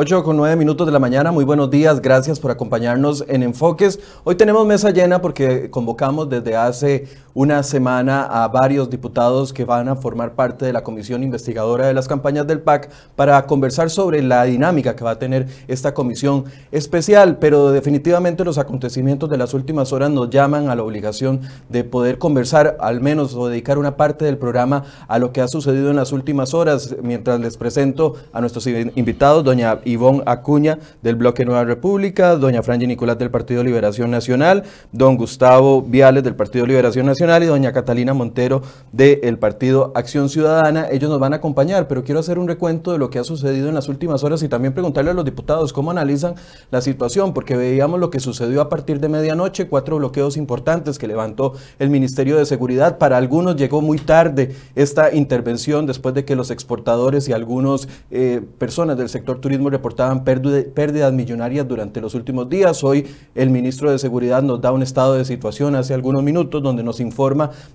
8 con 9 minutos de la mañana, muy buenos días, gracias por acompañarnos en Enfoques. Hoy tenemos mesa llena porque convocamos desde hace una semana a varios diputados que van a formar parte de la comisión investigadora de las campañas del PAC para conversar sobre la dinámica que va a tener esta comisión especial, pero definitivamente los acontecimientos de las últimas horas nos llaman a la obligación de poder conversar al menos o dedicar una parte del programa a lo que ha sucedido en las últimas horas, mientras les presento a nuestros invitados, doña Ivonne Acuña del Bloque Nueva República, doña Franji Nicolás del Partido Liberación Nacional, don Gustavo Viales del Partido Liberación Nacional y doña Catalina Montero del Partido Acción Ciudadana. Ellos nos van a acompañar, pero quiero hacer un recuento de lo que ha sucedido en las últimas horas y también preguntarle a los diputados cómo analizan la situación, porque veíamos lo que sucedió a partir de medianoche, cuatro bloqueos importantes que levantó el Ministerio de Seguridad. Para algunos llegó muy tarde esta intervención después de que los exportadores y algunas eh, personas del sector turismo reportaban pérdidas millonarias durante los últimos días. Hoy el ministro de Seguridad nos da un estado de situación hace algunos minutos donde nos informa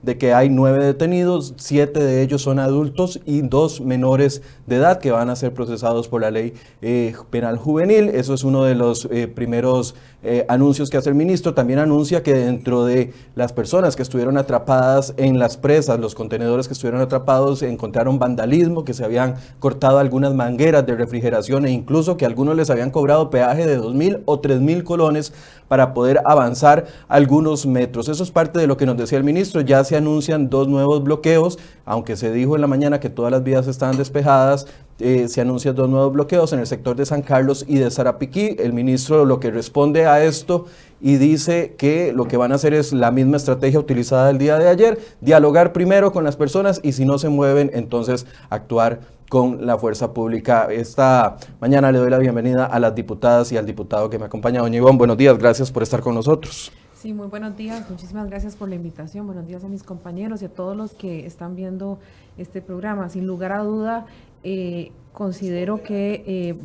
de que hay nueve detenidos, siete de ellos son adultos y dos menores de edad que van a ser procesados por la ley eh, penal juvenil. Eso es uno de los eh, primeros eh, anuncios que hace el ministro. También anuncia que dentro de las personas que estuvieron atrapadas en las presas, los contenedores que estuvieron atrapados, encontraron vandalismo, que se habían cortado algunas mangueras de refrigeración e incluso que algunos les habían cobrado peaje de dos mil o tres mil colones para poder avanzar algunos metros. Eso es parte de lo que nos decía el ministro. Ya se anuncian dos nuevos bloqueos, aunque se dijo en la mañana que todas las vías estaban despejadas. Eh, se anuncian dos nuevos bloqueos en el sector de San Carlos y de Zarapiquí. El ministro lo que responde a esto y dice que lo que van a hacer es la misma estrategia utilizada el día de ayer, dialogar primero con las personas y si no se mueven, entonces actuar con la fuerza pública. Esta mañana le doy la bienvenida a las diputadas y al diputado que me acompaña, doña Ivonne. Buenos días, gracias por estar con nosotros. Sí, muy buenos días, muchísimas gracias por la invitación. Buenos días a mis compañeros y a todos los que están viendo este programa. Sin lugar a duda, eh, considero que eh,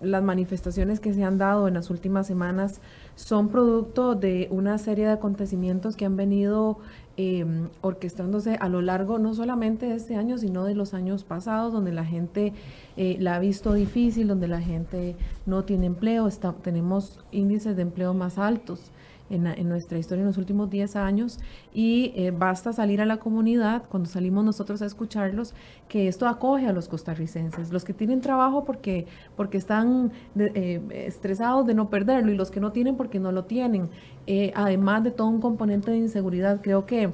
las manifestaciones que se han dado en las últimas semanas son producto de una serie de acontecimientos que han venido Em, orquestándose a lo largo no solamente de este año, sino de los años pasados, donde la gente eh, la ha visto difícil, donde la gente no tiene empleo, tenemos índices de empleo más altos en, nuestra historia en los últimos 10 años y eh, basta salir a la comunidad, cuando salimos nosotros a escucharlos, que esto acoge a los costarricenses, los que tienen trabajo porque, porque están eh, estresados de no perderlo y los que no tienen porque no lo tienen. Eh, además de todo un componente de inseguridad, creo que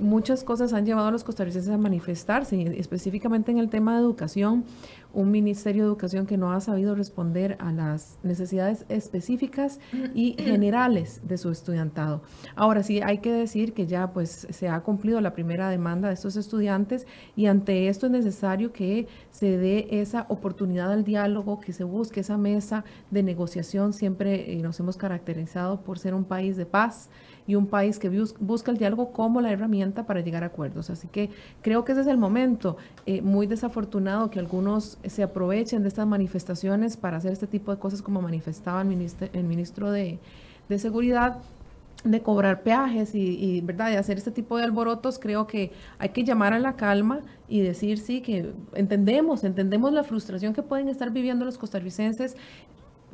muchas cosas han llevado a los costarricenses a manifestarse, específicamente en el tema de educación un Ministerio de Educación que no ha sabido responder a las necesidades específicas y generales de su estudiantado. Ahora sí, hay que decir que ya pues se ha cumplido la primera demanda de estos estudiantes y ante esto es necesario que se dé esa oportunidad al diálogo, que se busque esa mesa de negociación. Siempre eh, nos hemos caracterizado por ser un país de paz y un país que busca el diálogo como la herramienta para llegar a acuerdos. Así que creo que ese es el momento. Eh, muy desafortunado que algunos se aprovechen de estas manifestaciones para hacer este tipo de cosas como manifestaba el ministro, el ministro de, de Seguridad de cobrar peajes y, verdad de hacer este tipo de alborotos creo que hay que llamar a la calma y decir sí que entendemos entendemos la frustración que pueden estar viviendo los costarricenses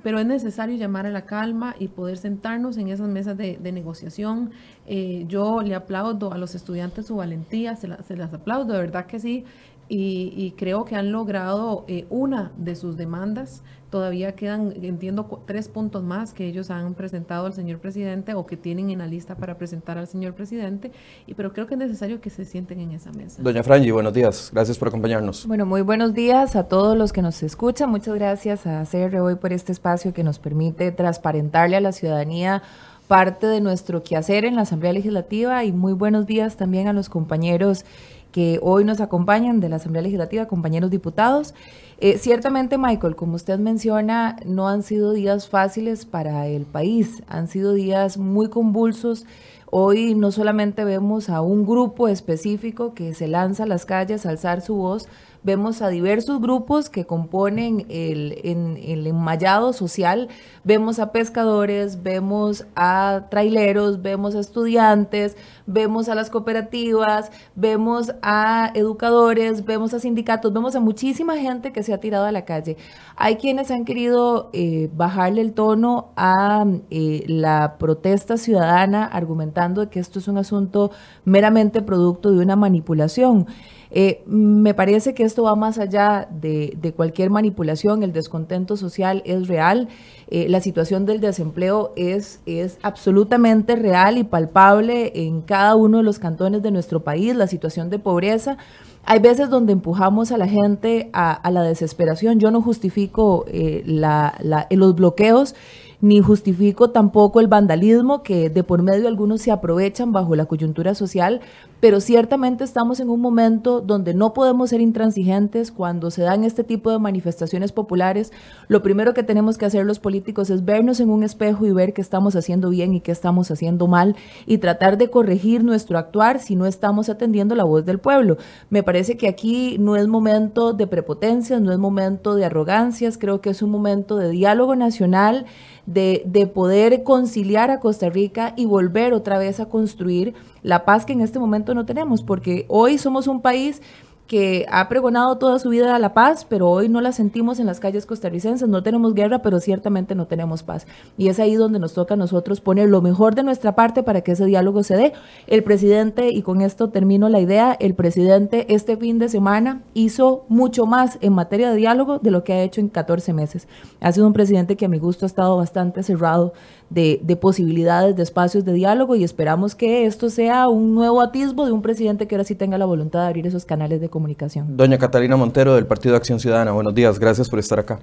pero es necesario llamar a la calma y poder sentarnos en esas mesas de, negociación. Eh, yo le aplaudo a los estudiantes su valentía, se, las aplaudo, de verdad que sí, y, creo que han logrado eh, una de sus demandas. Todavía quedan, entiendo, tres puntos más que ellos han presentado al señor presidente o que tienen en la lista para presentar al señor presidente, y, pero creo que es necesario que se sienten en esa mesa. Doña Frangi, buenos días. Gracias por acompañarnos. Bueno, muy buenos días a todos los que nos escuchan. Muchas gracias a CR hoy por este espacio que nos permite transparentarle a la ciudadanía parte de nuestro quehacer en la Asamblea Legislativa y muy buenos días también a los compañeros que hoy nos acompañan de la Asamblea Legislativa, compañeros diputados. Eh, ciertamente, Michael, como usted menciona, no han sido días fáciles para el país, han sido días muy convulsos. Hoy no solamente vemos a un grupo específico que se lanza a las calles a alzar su voz, vemos a diversos grupos que componen el, el enmayado social, vemos a pescadores, vemos a traileros, vemos a estudiantes, vemos a las cooperativas, vemos a educadores, vemos a sindicatos, vemos a muchísima gente que se ha tirado a la calle. Hay quienes han querido eh, bajarle el tono a eh, la protesta ciudadana argumentando que esto es un asunto meramente producto de una manipulación. Eh, me parece que esto va más allá de, cualquier manipulación, el descontento social es real, eh, la situación del desempleo es, absolutamente real y palpable en cada uno de los cantones de nuestro país, la situación de pobreza. Hay veces donde empujamos a la gente a, la desesperación. Yo no justifico eh, los bloqueos ni justifico tampoco el vandalismo que de por medio algunos se aprovechan bajo la coyuntura social, pero ciertamente estamos en un momento donde no podemos ser intransigentes cuando se dan este tipo de manifestaciones populares. Lo primero que tenemos que hacer los políticos es vernos en un espejo y ver qué estamos haciendo bien y qué estamos haciendo mal y tratar de corregir nuestro actuar si no estamos atendiendo la voz del pueblo. Me parece que aquí no es momento de prepotencias, no es momento de arrogancias, creo que es un momento de diálogo nacional de, de poder conciliar a Costa Rica y volver otra vez a construir la paz que en este momento no tenemos, porque hoy somos un país que ha pregonado toda su vida la paz, pero hoy no la sentimos en las calles costarricenses, no tenemos guerra, pero ciertamente no tenemos paz. Y es ahí donde nos toca a nosotros poner lo mejor de nuestra parte para que ese diálogo se dé. El presidente, y con esto termino la idea, el presidente este fin de semana hizo mucho más en materia de diálogo de lo que ha hecho en 14 meses. Ha sido un presidente que a mi gusto ha estado bastante cerrado de, de, posibilidades, de espacios de diálogo y esperamos que esto sea un nuevo atisbo de un presidente que ahora sí tenga la voluntad de abrir esos canales de comunicación. Doña Catalina Montero del Partido Acción Ciudadana, buenos días, gracias por estar acá.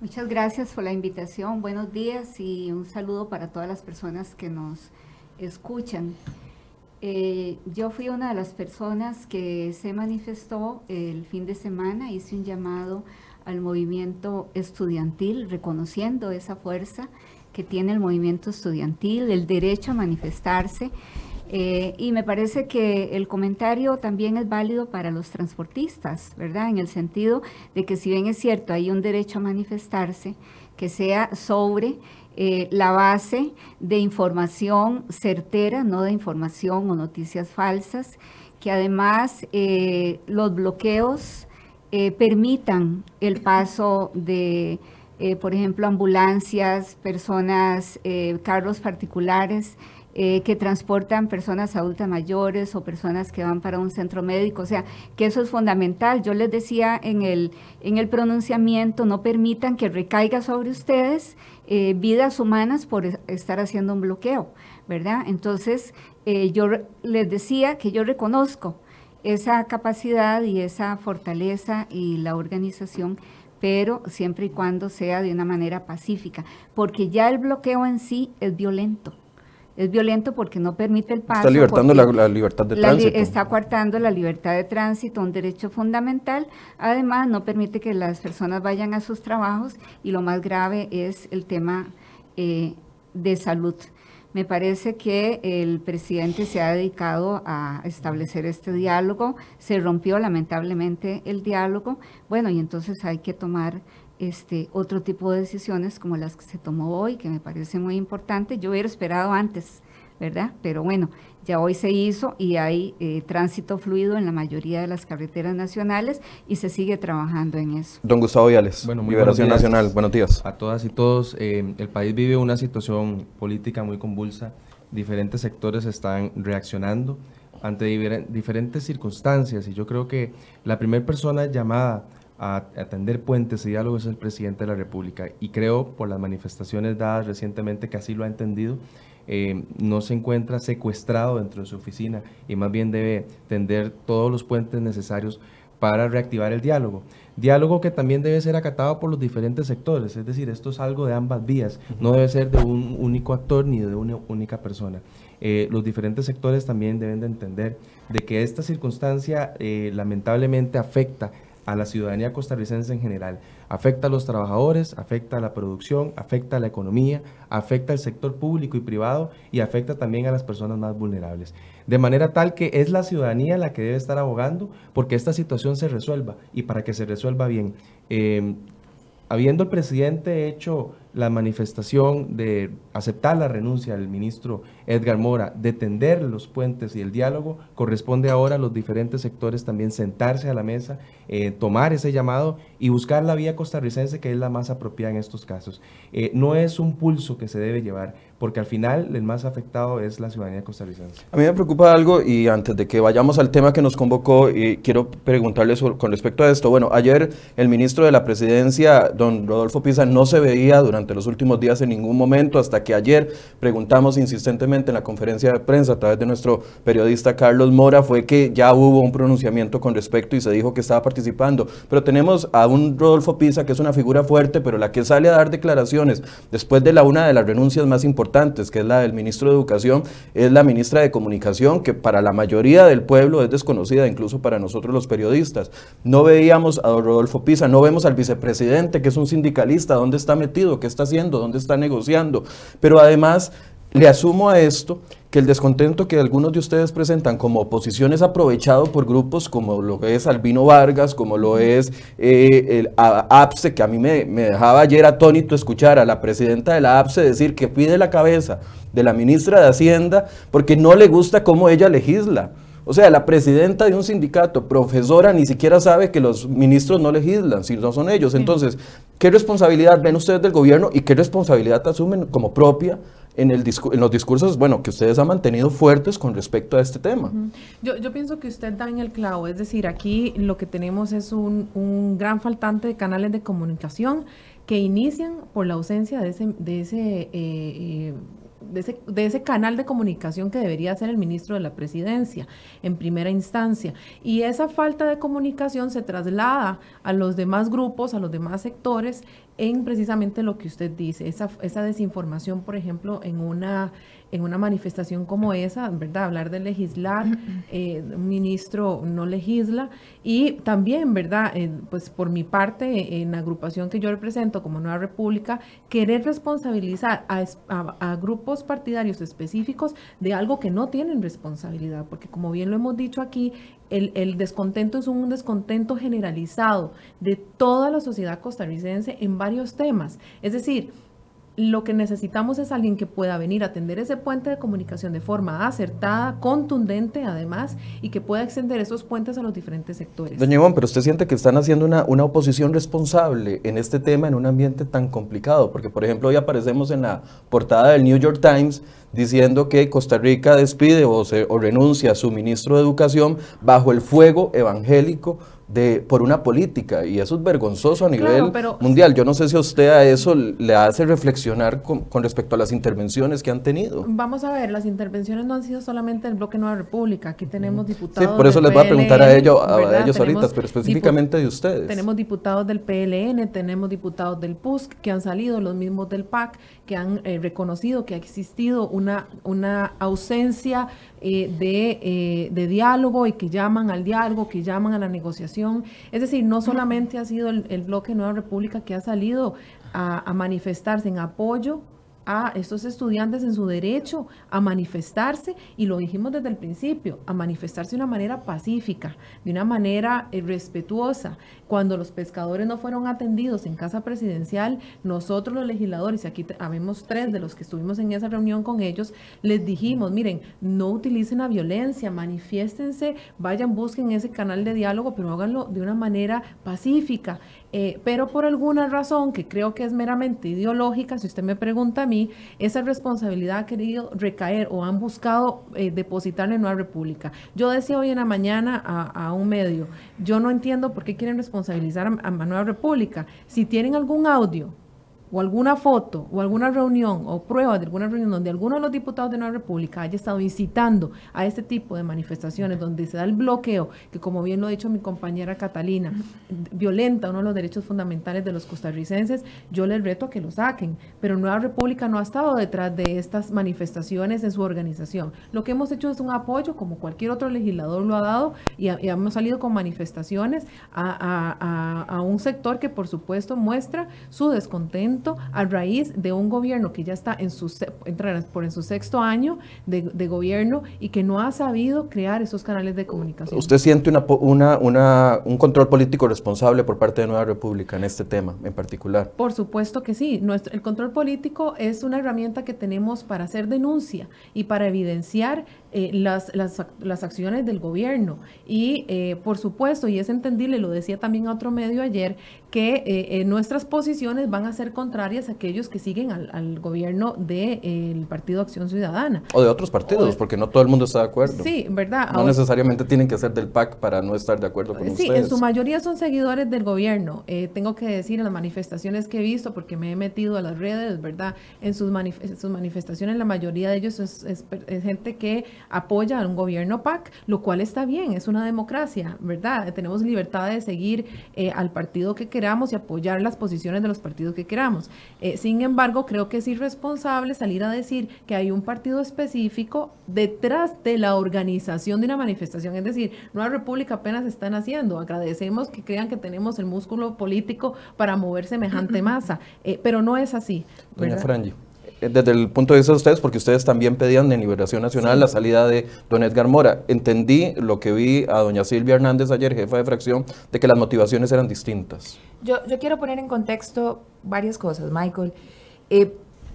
Muchas gracias por la invitación, buenos días y un saludo para todas las personas que nos escuchan. Eh, yo fui una de las personas que se manifestó el fin de semana, hice un llamado al movimiento estudiantil reconociendo esa fuerza que tiene el movimiento estudiantil, el derecho a manifestarse. Eh, y me parece que el comentario también es válido para los transportistas, ¿verdad? En el sentido de que si bien es cierto, hay un derecho a manifestarse, que sea sobre eh, la base de información certera, no de información o noticias falsas, que además eh, los bloqueos permitan el paso de por ejemplo, ambulancias, personas, carros particulares eh, que transportan personas adultas mayores o personas que van para un centro médico. O sea, que eso es fundamental. Yo les decía en el, en el pronunciamiento, no permitan que recaiga sobre ustedes vidas humanas por estar haciendo un bloqueo, ¿verdad? Entonces, yo les decía que yo reconozco esa capacidad y esa fortaleza y la organización pero siempre y cuando sea de una manera pacífica, porque ya el bloqueo en sí es violento. Es violento porque no permite el paso. Está libertando la, libertad de tránsito. está coartando la libertad de tránsito, un derecho fundamental. Además, no permite que las personas vayan a sus trabajos y lo más grave es el tema eh, de salud. Me parece que el presidente se ha dedicado a establecer este diálogo, se rompió lamentablemente el diálogo, bueno, y entonces hay que tomar este otro tipo de decisiones como las que se tomó hoy, que me parece muy importante. Yo hubiera esperado antes, ¿verdad? Pero bueno, ya hoy se hizo y hay eh, tránsito fluido en la mayoría de las carreteras nacionales y se sigue trabajando en eso. Don Gustavo Viales, bueno, Liberación Nacional, buenos días. A todas y todos, eh, el país vive una situación política muy convulsa, diferentes sectores están reaccionando ante diferentes circunstancias y yo creo que la primera persona llamada a atender puentes y diálogos es el presidente de la República y creo por las manifestaciones dadas recientemente que así lo ha entendido eh, no se encuentra secuestrado dentro de su oficina y más bien debe tender todos los puentes necesarios para reactivar el diálogo. Diálogo que también debe ser acatado por los diferentes sectores, es decir, esto es algo de ambas vías, no debe ser de un único actor ni de una única persona. Eh, los diferentes sectores también deben de entender de que esta circunstancia eh, lamentablemente afecta a la ciudadanía costarricense en general. Afecta a los trabajadores, afecta a la producción, afecta a la economía, afecta al sector público y privado y afecta también a las personas más vulnerables. De manera tal que es la ciudadanía la que debe estar abogando porque esta situación se resuelva y para que se resuelva bien. Em, habiendo el presidente hecho la manifestación de aceptar la renuncia del ministro Edgar Mora, de tender los puentes y el diálogo, corresponde ahora a los diferentes sectores también sentarse a la mesa, eh, tomar ese llamado y buscar la vía costarricense que es la más apropiada en estos casos. Eh, no es un pulso que se debe llevar, porque al final el más afectado es la ciudadanía costarricense. A mí me preocupa algo y antes de que vayamos al tema que nos convocó, y quiero preguntarles con respecto a esto. Bueno, ayer el ministro de la Presidencia, don Rodolfo Pisa, no se veía durante los últimos días en ningún momento, hasta que ayer preguntamos insistentemente en la conferencia de prensa a través de nuestro periodista Carlos Mora, fue que ya hubo un pronunciamiento con respecto y se dijo que estaba participando. Pero tenemos a un Rodolfo Pisa que es una figura fuerte, pero la que sale a dar declaraciones después de la una de las renuncias más importantes que es la del ministro de Educación, es la ministra de Comunicación, que para la mayoría del pueblo es desconocida, incluso para nosotros los periodistas. No veíamos a Rodolfo Pisa, no vemos al vicepresidente, que es un sindicalista, dónde está metido, qué está haciendo, dónde está negociando. Pero además, le asumo a esto que el descontento que algunos de ustedes presentan como oposición es aprovechado por grupos como lo es Albino Vargas, como lo es eh, el APSE, que a mí me, me, dejaba ayer atónito escuchar a la presidenta de la APSE decir que pide la cabeza de la ministra de Hacienda porque no le gusta cómo ella legisla. O sea, la presidenta de un sindicato, profesora, ni siquiera sabe que los ministros no legislan, si no son ellos. Entonces, ¿qué responsabilidad ven ustedes del gobierno y qué responsabilidad asumen como propia en, el en los discursos, bueno, que ustedes han mantenido fuertes con respecto a este tema. yo, yo, pienso que usted da en el clavo, es decir, aquí lo que tenemos es un, un gran faltante de canales de comunicación que inician por la ausencia de ese, de ese eh, eh, de ese, canal de comunicación que debería ser el ministro de la presidencia en primera instancia. Y esa falta de comunicación se traslada a los demás grupos, a los demás sectores, en precisamente lo que usted dice, esa, esa desinformación, por ejemplo, en una en una manifestación como esa, ¿verdad? Hablar de legislar, eh, un ministro no legisla y también, ¿verdad? Eh, pues por mi parte, en la agrupación que yo represento como Nueva República, querer responsabilizar a, a, grupos partidarios específicos de algo que no tienen responsabilidad, porque como bien lo hemos dicho aquí, el, el, descontento es un descontento generalizado de toda la sociedad costarricense en varios temas. Es decir, lo que necesitamos es alguien que pueda venir a atender ese puente de comunicación de forma acertada, contundente además, y que pueda extender esos puentes a los diferentes sectores. Doña Ivonne, pero usted siente que están haciendo una, una, oposición responsable en este tema en un ambiente tan complicado, porque por ejemplo hoy aparecemos en la portada del New York Times diciendo que Costa Rica despide o, se, o renuncia a su ministro de Educación bajo el fuego evangélico de, por una política y eso es vergonzoso a nivel mundial. Yo no sé si a usted a eso le hace reflexionar con, respecto a las intervenciones que han tenido. Vamos a ver, las intervenciones no han sido solamente el bloque Nueva República, aquí tenemos diputados. Sí, por eso les voy a preguntar a, ellos, a ellos ahorita, pero específicamente de ustedes. Tenemos diputados del PLN, tenemos diputados del PUSC que han salido, los mismos del PAC, que han eh, reconocido que ha existido una, una ausencia eh, de, eh, de, diálogo y que llaman al diálogo, que llaman a la negociación. Es decir, no solamente ha sido el, bloque Nueva República que ha salido a manifestarse en apoyo a estos estudiantes en su derecho a manifestarse, y lo dijimos desde el principio, a manifestarse de una manera pacífica, de una manera eh, respetuosa. Cuando los pescadores no fueron atendidos en casa presidencial, nosotros los legisladores, y aquí habemos tres de los que estuvimos en esa reunión con ellos, les dijimos, miren, no utilicen la violencia, manifiéstense, vayan, busquen ese canal de diálogo, pero háganlo de una manera pacífica. Eh, pero por alguna razón que creo que es meramente ideológica, si usted me pregunta a mí, esa responsabilidad ha querido recaer o han buscado eh, depositar en Nueva República. Yo decía hoy en la mañana a, un medio, yo no entiendo por qué quieren responsabilizar a, a Nueva República. Si tienen algún audio o alguna foto o alguna reunión o prueba de alguna reunión donde alguno de los diputados de Nueva República haya estado incitando a este tipo de manifestaciones donde se da el bloqueo, que como bien lo ha dicho mi compañera Catalina, violenta uno de los derechos fundamentales de los costarricenses, yo les reto a que lo saquen. Pero Nueva República no ha estado detrás de estas manifestaciones en su organización. Lo que hemos hecho es un apoyo, como cualquier otro legislador lo ha dado, y, hemos salido con manifestaciones a, a un sector que por supuesto muestra su descontento a raíz de un gobierno que ya está en su, por en su sexto año de, de, gobierno y que no ha sabido crear esos canales de comunicación. ¿Usted siente una, una, una, un control político responsable por parte de Nueva República en este tema en particular? Por supuesto que sí. Nuestro, el control político es una herramienta que tenemos para hacer denuncia y para evidenciar eh, las, las, las, acciones del gobierno. Y eh, por supuesto, y es entendible, lo decía también a otro medio ayer, que eh, nuestras posiciones van a ser contrarias a aquellos que siguen al, gobierno del Partido Acción Ciudadana. O de otros partidos, porque no todo el mundo está de acuerdo. Sí, ¿verdad? No necesariamente tienen que ser del PAC para no estar de acuerdo con ustedes. Sí, en su mayoría son seguidores del gobierno. tengo que decir en las manifestaciones que he visto, porque me he metido a las redes, ¿verdad? En sus, sus manifestaciones, la mayoría de ellos es, es gente que apoya a un gobierno PAC, lo cual está bien, es una democracia, ¿verdad? Tenemos libertad de seguir eh, al partido que queramos y apoyar las posiciones de los partidos que queramos. Eh, sin embargo, creo que es irresponsable salir a decir que hay un partido específico detrás de la organización de una manifestación. Es decir, Nueva República apenas están haciendo. Agradecemos que crean que tenemos el músculo político para mover semejante masa, eh, pero no es así. Doña Frangi. Desde el punto de vista de ustedes, porque ustedes también pedían en Liberación Nacional la salida de don Edgar Mora. Entendí lo que vi a doña Silvia Hernández ayer, jefa de fracción, de que las motivaciones eran distintas. Yo, yo quiero poner en contexto varias cosas, Michael. Eh,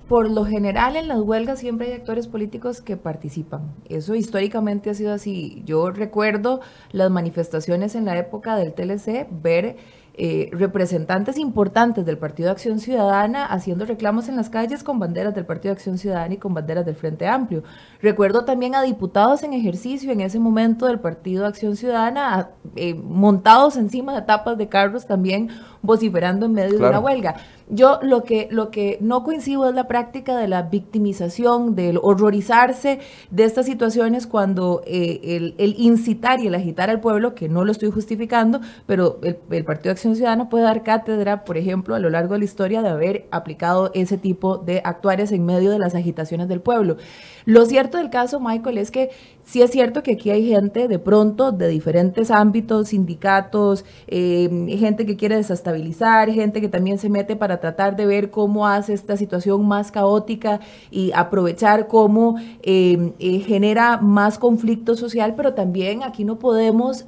por lo general en las huelgas siempre hay actores políticos que participan. Eso históricamente ha sido así. Yo recuerdo las manifestaciones en la época del TLC, ver eh, representantes importantes del Partido Acción Ciudadana haciendo reclamos en las calles con banderas del Partido Acción Ciudadana y con banderas del Frente Amplio. Recuerdo también a diputados en ejercicio en ese momento del Partido Acción Ciudadana eh, montados encima de tapas de carros también vociferando en medio de una huelga. Yo lo que, lo que no coincido es la práctica de la victimización, del horrorizarse de estas situaciones cuando eh, el, incitar y el agitar al pueblo, que no lo estoy justificando, pero el, el, Partido de Acción Ciudadana puede dar cátedra, por ejemplo, a lo largo de la historia de haber aplicado ese tipo de actuares en medio de las agitaciones del pueblo. Lo cierto del caso, Michael, es que sí es cierto que aquí hay gente de pronto de diferentes ámbitos, sindicatos, eh, gente que quiere desestabilizar, gente que también se mete para tratar de ver cómo hace esta situación más caótica y aprovechar cómo eh, eh, genera más conflicto social, pero también aquí no podemos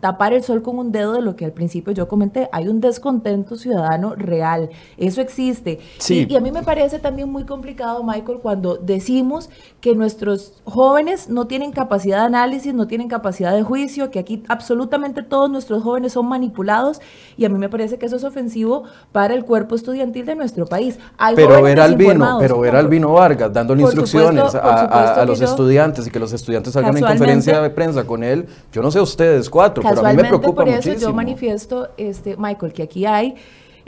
tapar el sol con un dedo de lo que al principio yo comenté. Hay un descontento ciudadano real. Eso existe. Y, a mí me parece también muy complicado, Michael, cuando decimos que nuestros jóvenes no tienen capacidad de análisis, no tienen capacidad de juicio, que aquí absolutamente todos nuestros jóvenes son manipulados. Y a mí me parece que eso es ofensivo para el cuerpo estudiantil de nuestro país. pero ver al vino, pero ver al vino Vargas dándole instrucciones a, los estudiantes y que los estudiantes salgan en conferencia de prensa con él, yo no sé ustedes cuatro, Casualmente por eso yo manifiesto, este, Michael, que aquí hay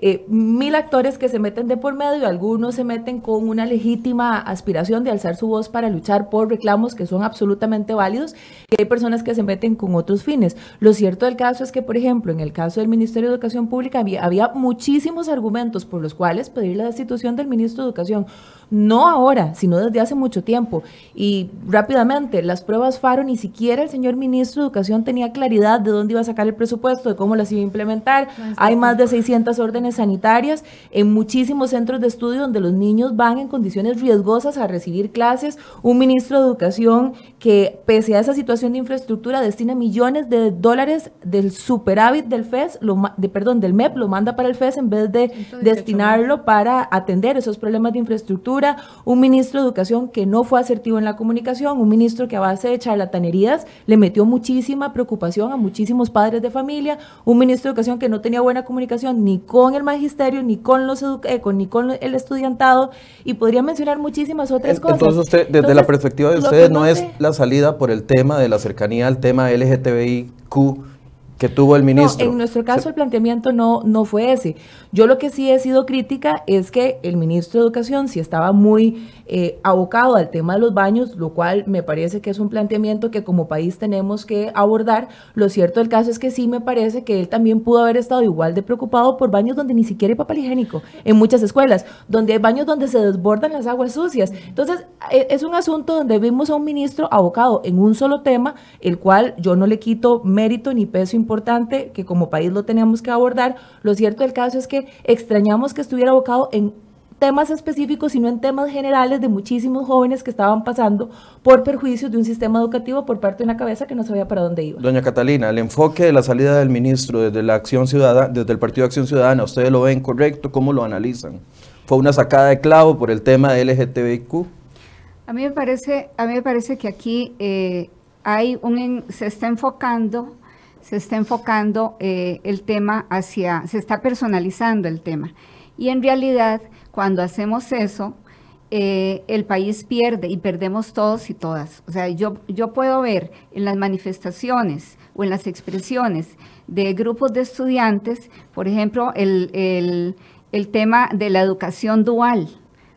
eh, mil actores que se meten de por medio algunos se meten con una legítima aspiración de alzar su voz para luchar por reclamos que son absolutamente válidos y hay personas que se meten con otros fines. Lo cierto del caso es que, por ejemplo, en el caso del Ministerio de Educación Pública había, había muchísimos argumentos por los cuales pedir la destitución del ministro de Educación no ahora, sino desde hace mucho tiempo. Y rápidamente, las pruebas FARO, ni siquiera el señor ministro de Educación tenía claridad de dónde iba a sacar el presupuesto, de cómo las iba a implementar. Hay más de 600 órdenes sanitarias en muchísimos centros de estudio donde los niños van en condiciones riesgosas a recibir clases. Un ministro de Educación que, pese a esa situación de infraestructura, destina millones de dólares del superávit del FES, lo, de, perdón, del MEP, lo manda para el FES en vez de destinarlo para atender esos problemas de infraestructura un ministro de Educación que no fue asertivo en la comunicación, un ministro que a base de charlatanerías le metió muchísima preocupación a muchísimos padres de familia, un ministro de Educación que no tenía buena comunicación ni con el magisterio, ni con los eh, ni con el estudiantado, y podría mencionar muchísimas otras cosas. Entonces, usted, desde la perspectiva de ustedes, no, es la salida por el tema de la cercanía al tema LGTBIQ que tuvo el ministro. en nuestro caso el planteamiento no, no fue ese. Yo lo que sí he sido crítica es que el ministro de Educación sí estaba muy eh, abocado al tema de los baños, lo cual me parece que es un planteamiento que como país tenemos que abordar. Lo cierto del caso es que sí me parece que él también pudo haber estado igual de preocupado por baños donde ni siquiera hay papel higiénico, en muchas escuelas, donde hay baños donde se desbordan las aguas sucias. Entonces, e, es un asunto donde vimos a un ministro abocado en un solo tema, el cual yo no le quito mérito ni peso importante importante que como país lo teníamos que abordar. Lo cierto del caso es que extrañamos que estuviera abocado en temas específicos, sino en temas generales de muchísimos jóvenes que estaban pasando por perjuicios de un sistema educativo por parte de una cabeza que no sabía para dónde iba. Doña Catalina, el enfoque de la salida del ministro desde la Acción Ciudadana, desde el Partido de Acción Ciudadana, ¿ustedes lo ven correcto? ¿Cómo lo analizan? ¿Fue una sacada de clavo por el tema de LGTBIQ? A mí me parece, a mí me parece que aquí eh, hay un, se está enfocando, se está enfocando eh, el tema hacia, se está personalizando el tema. Y en realidad cuando hacemos eso, eh, el país pierde y perdemos todos y todas. O sea, yo, yo puedo ver en las manifestaciones o en las expresiones de grupos de estudiantes, por ejemplo, el, el tema de la educación dual.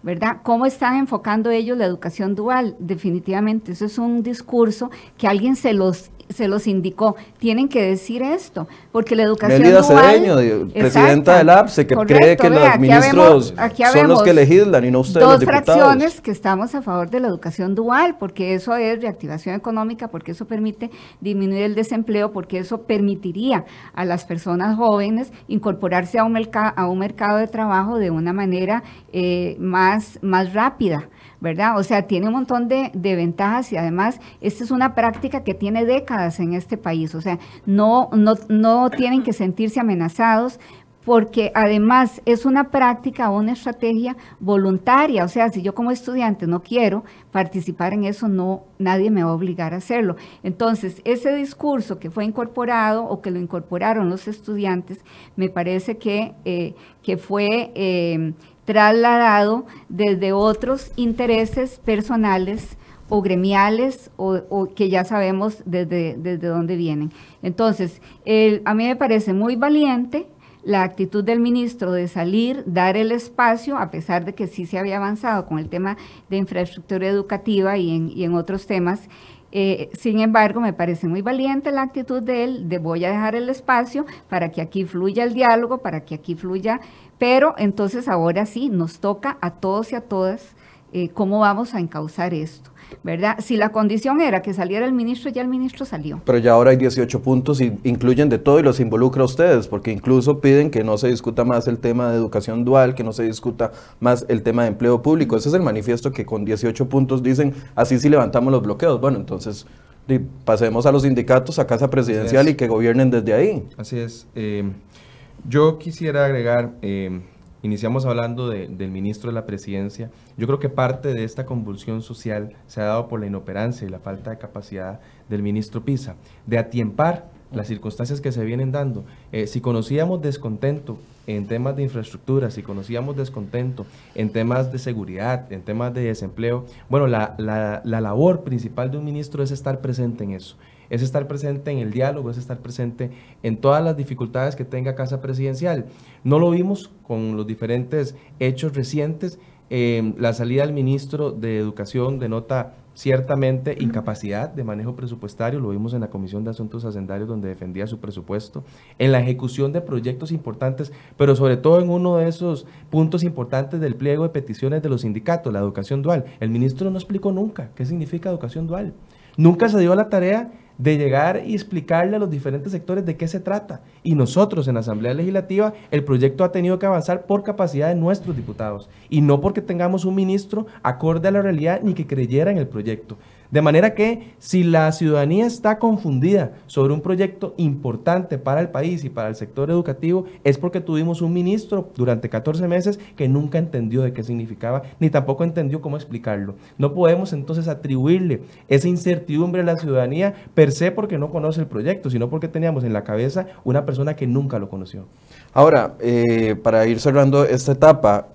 ¿verdad? ¿Cómo están enfocando ellos la educación dual? Definitivamente, eso es un discurso que alguien se los se los indicó, tienen que decir esto, porque la educación Melida Cedeño, presidenta del APSE, que cree que los ministros son los que legislan y no ustedes dos los fracciones que estamos a favor de la educación dual, porque eso es reactivación económica, porque eso permite disminuir el desempleo, porque eso permitiría a las personas jóvenes incorporarse a un, a un mercado de trabajo de una manera eh, más, más rápida. ¿Verdad? O sea, tiene un montón de, ventajas y además esta es una práctica que tiene décadas en este país, o sea, no, no, no tienen que sentirse amenazados porque además es una práctica o una estrategia voluntaria, o sea, si yo como estudiante no quiero participar en eso, no, nadie me va a obligar a hacerlo. Entonces, ese discurso que fue incorporado o que lo incorporaron los estudiantes, me parece que, eh, que fue eh, trasladado desde otros intereses personales o gremiales o, que ya sabemos desde, desde dónde vienen. Entonces, a mí me parece muy valiente la actitud del ministro de salir, dar el espacio, a pesar de que sí se había avanzado con el tema de infraestructura educativa y en, y en otros temas. Eh, sin embargo, me parece muy valiente la actitud de él, de voy a dejar el espacio para que aquí fluya el diálogo, para que aquí fluya pero entonces ahora sí, nos toca a todos y a todas eh, cómo vamos a encauzar esto. ¿Verdad? Si la condición era que saliera el ministro, ya el ministro salió. Pero ya ahora hay 18 puntos y incluyen de todo y los involucra a ustedes, porque incluso piden que no se discuta más el tema de educación dual, que no se discuta más el tema de empleo público. Ese es el manifiesto que con 18 puntos dicen, así sí levantamos los bloqueos. Bueno, entonces pasemos a los sindicatos, a Casa Presidencial y que gobiernen desde ahí. Así es. Eh, yo quisiera agregar, eh, iniciamos hablando del ministro de la presidencia, yo creo que parte de esta convulsión social se ha dado por la inoperancia y la falta de capacidad del ministro Pisa, de atiempar las circunstancias que se vienen dando. Eh, si conocíamos descontento en temas de infraestructura, si conocíamos descontento en temas de seguridad, en temas de desempleo, bueno, la, la, la labor principal de un ministro es estar presente en eso es estar presente en el diálogo, es estar presente en todas las dificultades que tenga Casa Presidencial. No lo vimos con los diferentes hechos recientes. Eh, la salida del ministro de Educación denota ciertamente incapacidad de manejo presupuestario, lo vimos en la Comisión de Asuntos Hacendarios donde defendía su presupuesto, en la ejecución de proyectos importantes, pero sobre todo en uno de esos puntos importantes del pliego de peticiones de los sindicatos, la educación dual. El ministro no explicó nunca qué significa educación dual. Nunca se dio la tarea de llegar y explicarle a los diferentes sectores de qué se trata. Y nosotros en la Asamblea Legislativa, el proyecto ha tenido que avanzar por capacidad de nuestros diputados y no porque tengamos un ministro acorde a la realidad ni que creyera en el proyecto. De manera que si la ciudadanía está confundida sobre un proyecto importante para el país y para el sector educativo, es porque tuvimos un ministro durante 14 meses que nunca entendió de qué significaba, ni tampoco entendió cómo explicarlo. No podemos entonces atribuirle esa incertidumbre a la ciudadanía per se porque no conoce el proyecto, sino porque teníamos en la cabeza una persona que nunca lo conoció. Ahora, eh, para ir cerrando esta etapa,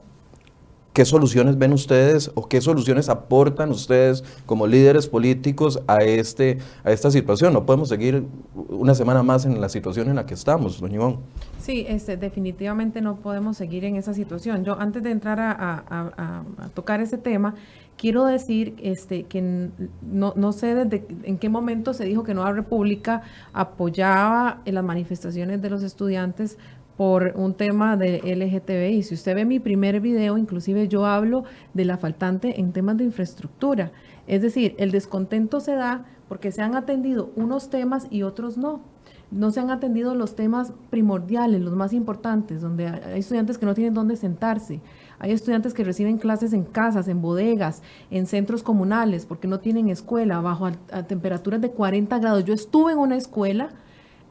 ¿Qué soluciones ven ustedes o qué soluciones aportan ustedes como líderes políticos a, este, a esta situación? No podemos seguir una semana más en la situación en la que estamos, doña Ivonne. Sí, este, definitivamente no podemos seguir en esa situación. Yo antes de entrar a, tocar ese tema, quiero decir este, que no, no, sé desde en qué momento se dijo que Nueva República apoyaba en las manifestaciones de los estudiantes por un tema de LGTBI. Si usted ve mi primer video, inclusive yo hablo de la faltante en temas de infraestructura. Es decir, el descontento se da porque se han atendido unos temas y otros no. no se han atendido los temas primordiales, los más importantes, donde hay estudiantes que no tienen dónde sentarse, hay estudiantes que reciben clases en casas, en bodegas, en centros comunales, porque no tienen escuela, bajo a, temperaturas de 40 grados. Yo estuve en una escuela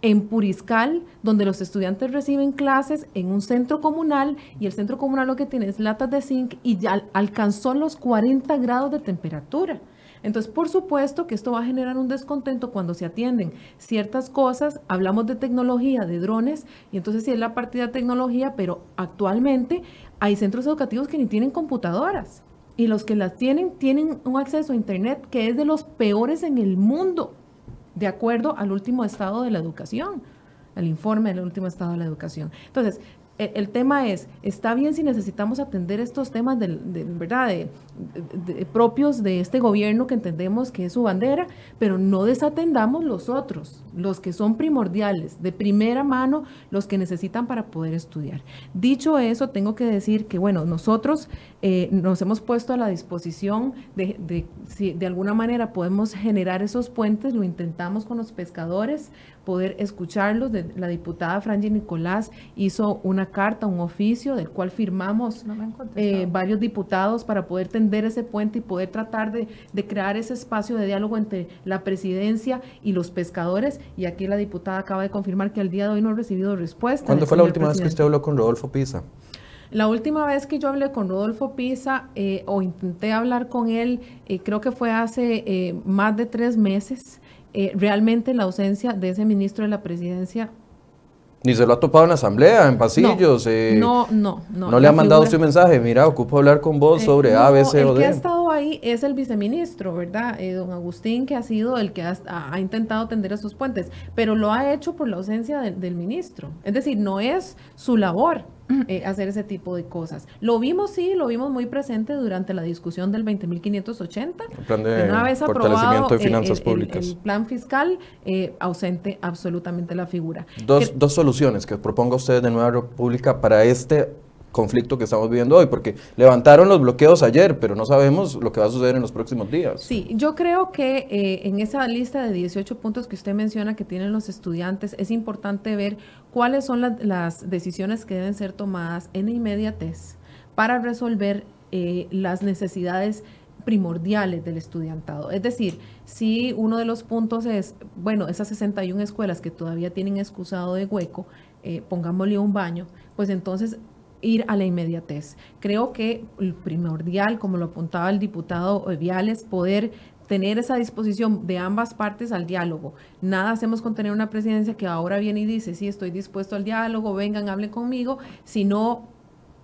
en Puriscal, donde los estudiantes reciben clases en un centro comunal y el centro comunal lo que tiene es latas de zinc y ya alcanzó los 40 grados de temperatura. Entonces, por supuesto que esto va a generar un descontento cuando se atienden ciertas cosas. Hablamos de tecnología, de drones, y entonces sí es la partida de tecnología, pero actualmente hay centros educativos que ni tienen computadoras. Y los que las tienen, tienen un acceso a Internet que es de los peores en el mundo, de acuerdo al último estado de la educación, el informe del último estado de la educación. Entonces, el, tema es, está bien si necesitamos atender estos temas de, verdad de, propios de este gobierno que entendemos que es su bandera, pero no desatendamos los otros, los que son primordiales, de primera mano, los que necesitan para poder estudiar. Dicho eso, tengo que decir que, bueno, nosotros eh, nos hemos puesto a la disposición de, si de alguna manera podemos generar esos puentes, lo intentamos con los pescadores, poder escucharlos. la diputada Franji Nicolás hizo una carta, un oficio del cual firmamos eh, varios diputados para poder tender ese puente y poder tratar de, crear ese espacio de diálogo entre la presidencia y los pescadores. Y aquí la diputada acaba de confirmar que al día de hoy no ha recibido respuesta. ¿Cuándo fue la última vez que usted habló con Rodolfo Pisa? La última vez que yo hablé con Rodolfo Pisa eh, o intenté hablar con él, eh, creo que fue hace más de tres meses. Eh, realmente la ausencia de ese ministro de la presidencia ni se lo ha topado en la asamblea, en pasillos. No, eh, no, no, no. le ha mandado usted un mensaje, mira, ocupo hablar con vos eh, sobre A, B, C o D. El que ha estado ahí es el viceministro, ¿verdad? don Agustín, que ha sido el que ha, intentado tender esos puentes, pero lo ha hecho por la ausencia del ministro. Es decir, no es su labor. Eh, hacer ese tipo de cosas. Lo vimos, sí, lo vimos muy presente durante la discusión del 20.580. El plan de una vez fortalecimiento de finanzas públicas. El, plan fiscal, eh, ausente absolutamente la figura. Dos, dos soluciones que proponga usted de Nueva República para este conflicto que estamos viviendo hoy, porque levantaron los bloqueos ayer, pero no sabemos lo que va a suceder en los próximos días. Sí, yo creo que eh, en esa lista de 18 puntos que usted menciona que tienen los estudiantes, es importante ver cuáles son las decisiones que deben ser tomadas en inmediatez para resolver eh, las necesidades primordiales del estudiantado. Es decir, si uno de los puntos es, bueno, esas 61 escuelas que todavía tienen excusado de hueco, eh, pongámosle un baño, pues entonces ir a la inmediatez. Creo que el primordial, como lo apuntaba el diputado Viales, poder tener esa disposición de ambas partes al diálogo. Nada hacemos con tener una presidencia que ahora viene y dice, sí, estoy dispuesto al diálogo, vengan, hablen conmigo, sino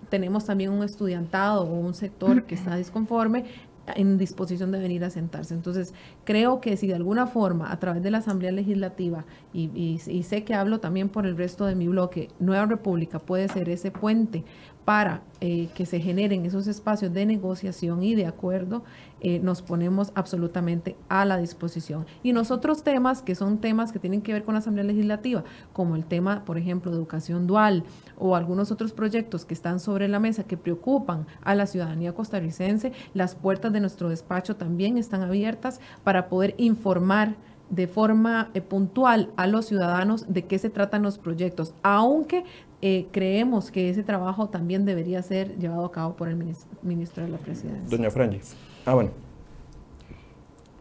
tenemos también un estudiantado o un sector que está disconforme en disposición de venir a sentarse. Entonces, creo que si de alguna forma, a través de la Asamblea Legislativa, y, sé que hablo también por el resto de mi bloque, Nueva República puede ser ese puente para eh, que se generen esos espacios de negociación y de acuerdo, eh, nos ponemos absolutamente a la disposición. Y nosotros temas que son temas que tienen que ver con la Asamblea Legislativa, como el tema, por ejemplo, de educación dual o algunos otros proyectos que están sobre la mesa que preocupan a la ciudadanía costarricense, las puertas de nuestro despacho también están abiertas para poder informar de forma eh, puntual a los ciudadanos de qué se tratan los proyectos, aunque eh, creemos que ese trabajo también debería ser llevado a cabo por el ministro de la Presidencia. Doña Frangi. Ah, bueno.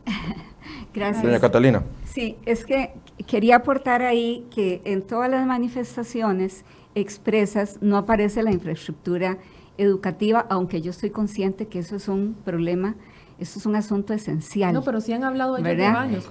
Gracias. Doña Catalina. Sí, es que quería aportar ahí que en todas las manifestaciones expresas no aparece la infraestructura educativa, aunque yo estoy consciente que eso es un problema, eso es un asunto esencial. No, pero sí han hablado de baños.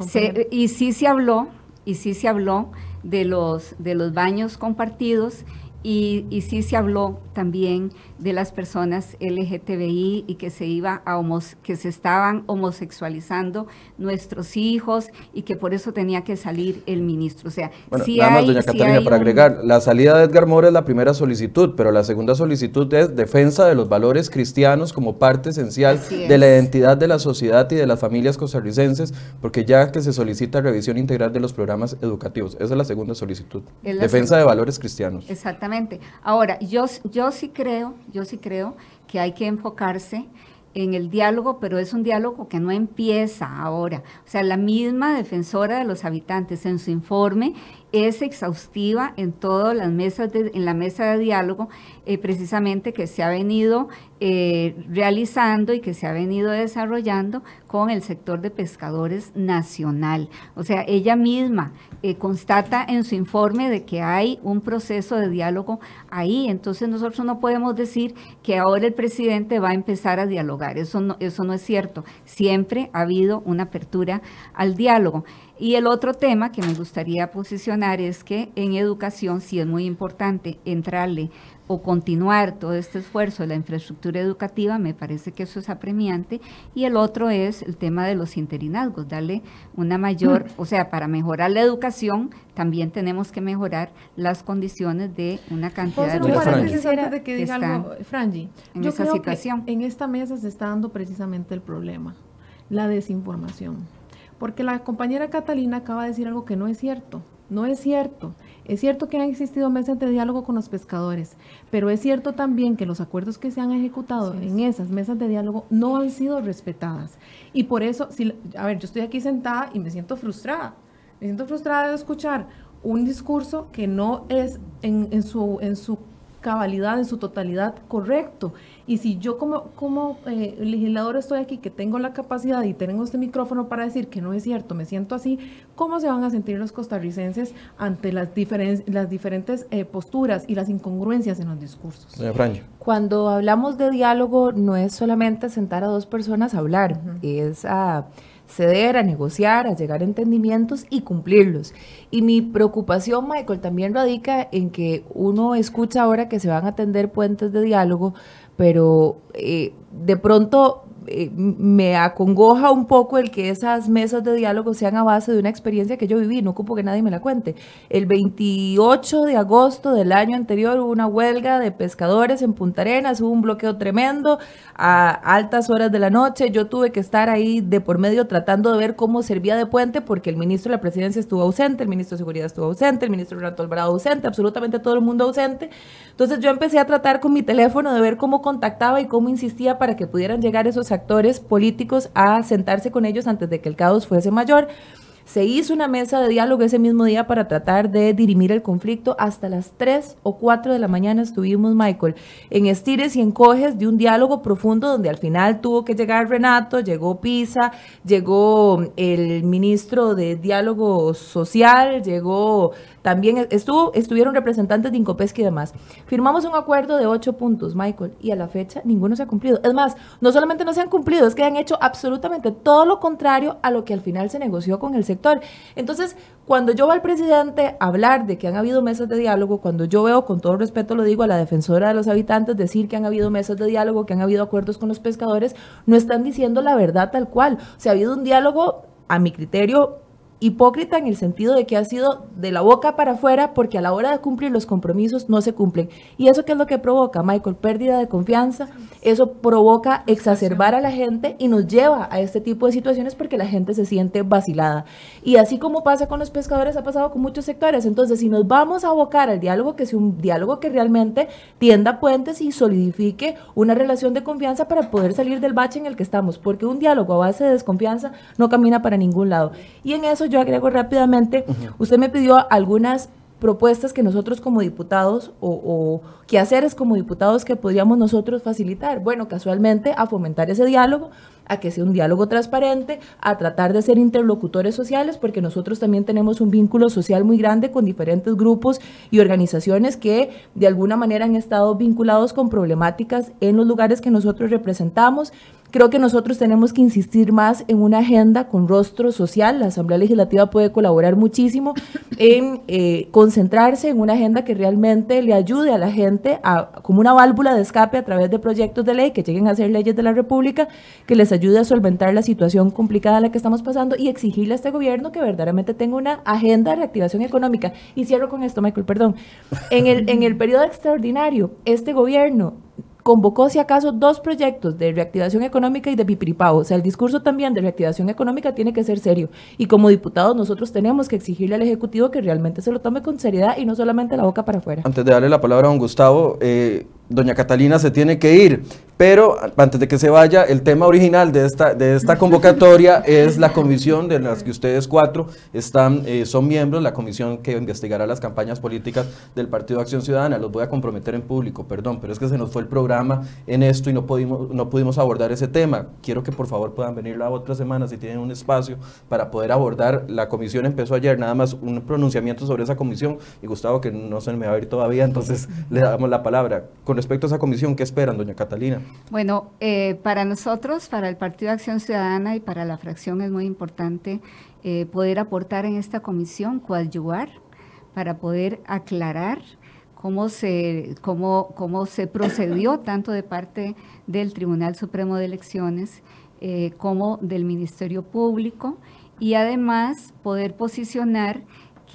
y sí se habló, y sí se habló de los, de los baños compartidos y, y, sí se habló también de las personas LGTBI y que se iba a que se estaban homosexualizando nuestros hijos y que por eso tenía que salir el ministro. O sea, bueno, nada más, doña Catalina, para agregar, la salida de Edgar Mora es la primera solicitud, pero la segunda solicitud es defensa de los valores cristianos como parte esencial de la identidad de la sociedad y de las familias costarricenses, porque ya que se solicita revisión integral de los programas educativos. Esa es la segunda solicitud. defensa de valores cristianos. Exactamente. Ahora, yo, yo sí creo, yo sí creo que hay que enfocarse en el diálogo, pero es un diálogo que no empieza ahora. O sea, la misma defensora de los habitantes en su informe es exhaustiva en todas las mesas, en la mesa de diálogo, eh, precisamente que se ha venido eh, realizando y que se ha venido desarrollando con el sector de pescadores nacional. O sea, ella misma eh, constata en su informe de que hay un proceso de diálogo ahí. Entonces nosotros no podemos decir que ahora el presidente va a empezar a dialogar. Eso no, eso no es cierto. Siempre ha habido una apertura al diálogo. Y el otro tema que me gustaría posicionar es que en educación sí es muy importante entrarle o continuar todo este esfuerzo de la infraestructura educativa, me parece que eso es apremiante. Y el otro es el tema de los interinazgos, darle una mayor, mm. o sea, para mejorar la educación, también tenemos que mejorar las condiciones de una cantidad de personas de que diga algo, Frangi, en yo esa situación. en esta mesa se está dando precisamente el problema, la desinformación. Porque la compañera Catalina acaba de decir algo que no es cierto. No es cierto. Es cierto que han existido mesas de diálogo con los pescadores, pero es cierto también que los acuerdos que se han ejecutado en esas mesas de diálogo no han sido respetadas. Y por eso, si, a ver, yo estoy aquí sentada y me siento frustrada. Me siento frustrada de escuchar un discurso que no es en, su, en su cabalidad, en su totalidad correcto. Y si yo como, como eh, legislador estoy aquí, que tengo la capacidad y tengo este micrófono para decir que no es cierto, me siento así, ¿cómo se van a sentir los costarricenses ante las, las diferentes eh, posturas y las incongruencias en los discursos? Cuando hablamos de diálogo, no es solamente sentar a dos personas a hablar, es a ceder, a negociar, a llegar a entendimientos y cumplirlos. Y mi preocupación, Michael, también radica en que uno escucha ahora que se van a tender puentes de diálogo, pero eh, de pronto eh, me acongoja un poco el que esas mesas de diálogo sean a base de una experiencia que yo viví, no ocupo que nadie me la cuente. El 28 de agosto del año anterior hubo una huelga de pescadores en Punta Arenas, hubo un bloqueo tremendo a altas horas de la noche, yo tuve que estar ahí de por medio tratando de ver cómo servía de puente porque el ministro de la presidencia estuvo ausente, el ministro de seguridad estuvo ausente, el ministro Renato Alvarado ausente, absolutamente todo el mundo ausente. Entonces yo empecé a tratar con mi teléfono de ver cómo contactaba y cómo insistía para que pudieran llegar esos actores políticos a sentarse con ellos antes de que el caos fuese mayor. Se hizo una mesa de diálogo ese mismo día para tratar de dirimir el conflicto. Hasta las 3 o 4 de la mañana estuvimos, Michael, en estires y encoges de un diálogo profundo donde al final tuvo que llegar Renato, llegó Pisa, llegó el ministro de Diálogo Social, llegó también estuvo, estuvieron representantes de Incopesca y demás. Firmamos un acuerdo de ocho puntos, Michael, y a la fecha ninguno se ha cumplido. Es más, no solamente no se han cumplido, es que han hecho absolutamente todo lo contrario a lo que al final se negoció con el sector. Entonces, cuando yo veo al presidente hablar de que han habido mesas de diálogo, cuando yo veo, con todo respeto lo digo, a la defensora de los habitantes decir que han habido mesas de diálogo, que han habido acuerdos con los pescadores, no están diciendo la verdad tal cual. O sea, ha habido un diálogo, a mi criterio, hipócrita en el sentido de que ha sido de la boca para afuera porque a la hora de cumplir los compromisos no se cumplen. ¿Y eso qué es lo que provoca, Michael? Pérdida de confianza. Eso provoca exacerbar a la gente y nos lleva a este tipo de situaciones porque la gente se siente vacilada. Y así como pasa con los pescadores, ha pasado con muchos sectores. Entonces, si nos vamos a abocar al diálogo, que sea un diálogo que realmente tienda puentes y solidifique una relación de confianza para poder salir del bache en el que estamos, porque un diálogo a base de desconfianza no camina para ningún lado. Y en eso yo agrego rápidamente, usted me pidió algunas propuestas que nosotros como diputados o, qué hacer como diputados que podríamos nosotros facilitar. Bueno, casualmente a fomentar ese diálogo, a que sea un diálogo transparente, a tratar de ser interlocutores sociales, porque nosotros también tenemos un vínculo social muy grande con diferentes grupos y organizaciones que de alguna manera han estado vinculados con problemáticas en los lugares que nosotros representamos Creo que nosotros tenemos que insistir más en una agenda con rostro social. La Asamblea Legislativa puede colaborar muchísimo en eh, concentrarse en una agenda que realmente le ayude a la gente a, como una válvula de escape a través de proyectos de ley que lleguen a ser leyes de la República, que les ayude a solventar la situación complicada en la que estamos pasando y exigirle a este gobierno que verdaderamente tenga una agenda de reactivación económica. Y cierro con esto, Michael, perdón. En el, en el periodo extraordinario, este gobierno convocó, si acaso, dos proyectos de reactivación económica y de pipiripao. O sea, el discurso también de reactivación económica tiene que ser serio. Y como diputados, nosotros tenemos que exigirle al Ejecutivo que realmente se lo tome con seriedad y no solamente la boca para afuera. Antes de darle la palabra a don Gustavo, eh, doña Catalina se tiene que ir. Pero antes de que se vaya, el tema original de esta, de esta convocatoria es la comisión de las que ustedes cuatro están, eh, son miembros, la comisión que investigará las campañas políticas del Partido Acción Ciudadana. Los voy a comprometer en público, perdón, pero es que se nos fue el programa en esto y no pudimos, no pudimos abordar ese tema. Quiero que por favor puedan venir la otra semana si tienen un espacio para poder abordar. La comisión empezó ayer, nada más un pronunciamiento sobre esa comisión y Gustavo, que no se me va a ir todavía, entonces le damos la palabra. Con respecto a esa comisión, ¿qué esperan, doña Catalina? Bueno, eh, para nosotros, para el Partido de Acción Ciudadana y para la fracción es muy importante eh, poder aportar en esta comisión, coadyuvar, para poder aclarar cómo se, cómo, cómo se procedió tanto de parte del Tribunal Supremo de Elecciones eh, como del Ministerio Público y además poder posicionar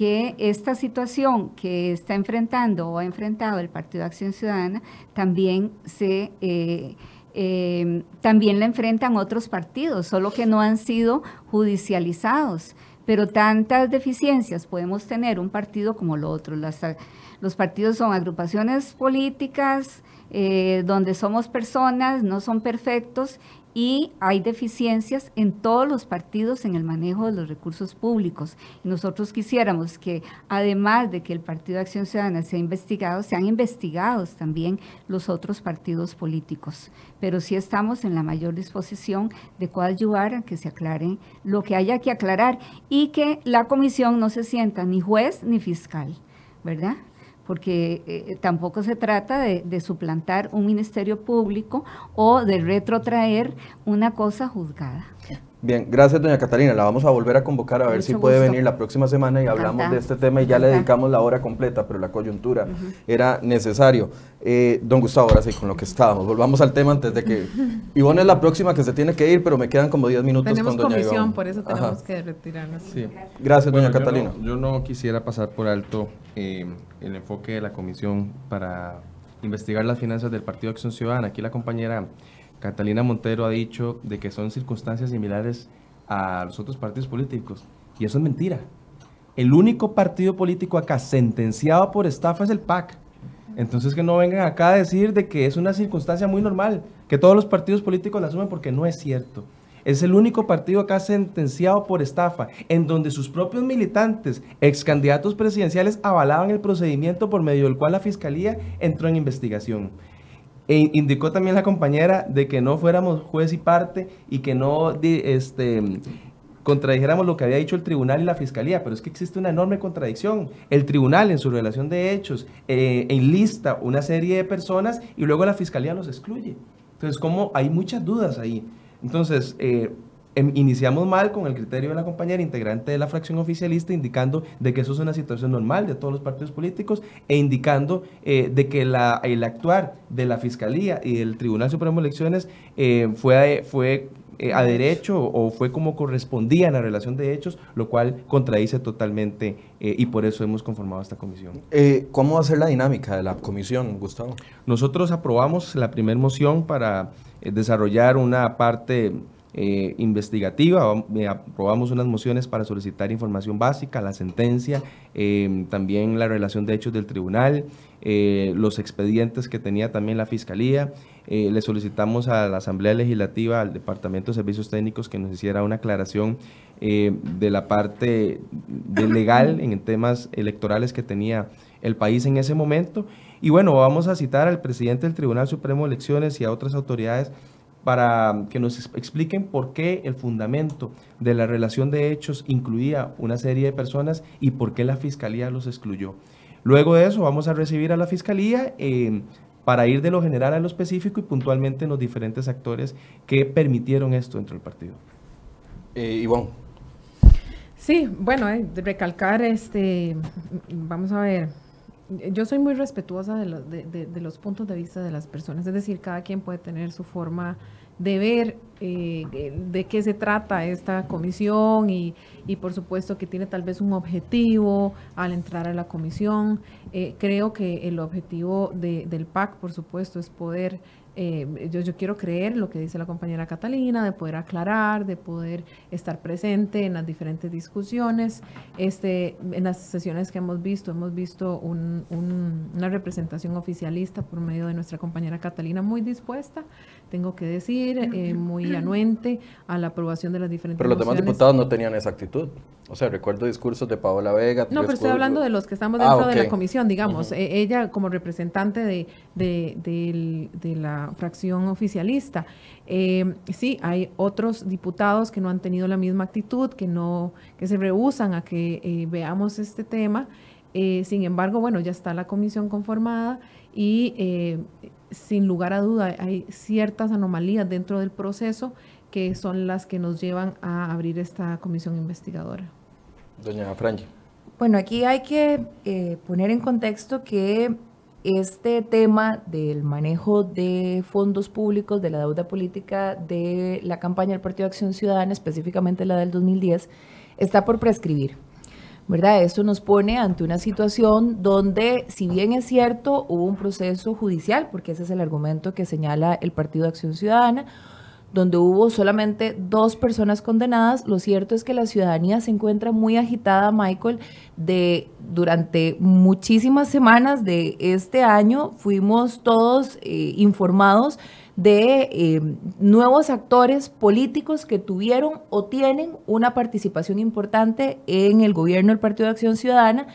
que esta situación que está enfrentando o ha enfrentado el Partido de Acción Ciudadana también se... Eh, eh, también la enfrentan otros partidos, solo que no han sido judicializados. Pero tantas deficiencias podemos tener un partido como lo otro. los partidos son agrupaciones políticas eh, donde somos personas, no son perfectos y hay deficiencias en todos los partidos en el manejo de los recursos públicos. Nosotros quisiéramos que, además de que el Partido de Acción Ciudadana sea investigado, sean investigados también los otros partidos políticos. Pero sí estamos en la mayor disposición de coadyuvar a que se aclare lo que haya que aclarar y que la comisión no se sienta ni juez ni fiscal, ¿verdad? Porque eh, tampoco se trata de, suplantar un ministerio público o de retrotraer una cosa juzgada. Bien, gracias doña Catalina. La vamos a volver a convocar a ver si puede venir la próxima semana y hablamos de este tema y ya le dedicamos la hora completa, pero la coyuntura era necesario. Eh, don Gustavo, ahora sí, con lo que estábamos, volvamos al tema antes de que... Ivonne es la próxima que se tiene que ir, pero me quedan como 10 minutos con doña comisión, por eso tenemos que retirarnos. Sí. Gracias, doña Catalina. Yo no, quisiera pasar por alto eh, el enfoque de la comisión para investigar las finanzas del Partido Acción Ciudadana. Aquí la compañera Catalina Montero ha dicho de que son circunstancias similares a los otros partidos políticos. Y eso es mentira. El único partido político acá sentenciado por estafa es el PAC. Entonces que no vengan acá a decir de que es una circunstancia muy normal, que todos los partidos políticos la asumen porque no es cierto. Es el único partido acá sentenciado por estafa, en donde sus propios militantes, ex candidatos presidenciales, avalaban el procedimiento por medio del cual la fiscalía entró en investigación. E indicó también la compañera de que no fuéramos juez y parte y que no este, contradijéramos lo que había dicho el tribunal y la fiscalía, pero es que existe una enorme contradicción. El tribunal en su relación de hechos eh, enlista una serie de personas y luego la fiscalía los excluye. Entonces, como hay muchas dudas ahí. Entonces, eh, iniciamos mal con el criterio de la compañera integrante de la fracción oficialista indicando de que eso es una situación normal de todos los partidos políticos e indicando eh, de que la, el actuar de la Fiscalía y del Tribunal Supremo de Elecciones eh, fue, fue eh, a derecho o fue como correspondía en la relación de hechos, lo cual contradice totalmente y por eso hemos conformado esta comisión. ¿Cómo va a ser la dinámica de la comisión, Gustavo? Nosotros aprobamos la primera moción para desarrollar una parte eh, investigativa, eh, aprobamos unas mociones para solicitar información básica, la sentencia, em, también la relación de hechos del tribunal, eh, los expedientes que tenía también la Fiscalía. le solicitamos a la Asamblea Legislativa, al Departamento de Servicios Técnicos, que nos hiciera una aclaración de la parte de legal en temas electorales que tenía el país en ese momento. Y bueno, vamos a citar al presidente del Tribunal Supremo de Elecciones y a otras autoridades para que nos expliquen por qué el fundamento de la relación de hechos incluía una serie de personas y por qué la fiscalía los excluyó. Luego de eso vamos a recibir a la fiscalía eh, para ir de lo general a lo específico y puntualmente en los diferentes actores que permitieron esto dentro del partido. Eh, Ivonne. Sí, bueno, eh, recalcar, este, vamos a ver, yo soy muy respetuosa de, los puntos de vista de las personas, es decir, cada quien puede tener su forma de ver eh, de qué se trata esta comisión y, por supuesto que tiene tal vez un objetivo al entrar a la comisión. Eh, creo que el objetivo del PAC, por supuesto, es poder eh, yo, yo, quiero creer lo que dice la compañera Catalina, de poder aclarar, de poder estar presente en las diferentes discusiones. Este, en las sesiones que hemos visto, hemos visto una representación oficialista por medio de nuestra compañera Catalina muy dispuesta, tengo que decir, eh, muy anuente a la aprobación de las diferentes Pero los demás diputados no tenían esa actitud. O sea, recuerdo discursos de Paola Vega. No, pero estoy hablando de los que estamos ah, dentro de la comisión, digamos. E, ella como representante de, de, la fracción oficialista. Eh, sí, hay otros diputados que no han tenido la misma actitud, que no, que se rehusan a que eh, veamos este tema. Eh, sin embargo, bueno, ya está la comisión conformada y sin lugar a duda hay ciertas anomalías dentro del proceso que son las que nos llevan a abrir esta comisión investigadora. Doña Franji. Bueno, aquí hay que eh, poner en contexto que este tema del manejo de fondos públicos, de la deuda política de la campaña del Partido de Acción Ciudadana, específicamente la del 2010, está por prescribir. ¿Verdad? Esto nos pone ante una situación donde, si bien es cierto, hubo un proceso judicial, porque ese es el argumento que señala el Partido de Acción Ciudadana, donde hubo solamente dos personas condenadas. Lo cierto es que la ciudadanía se encuentra muy agitada, Michael, de durante muchísimas semanas de este año fuimos todos eh, informados de eh, nuevos actores políticos que tuvieron o tienen una participación importante en el gobierno del Partido de Acción Ciudadana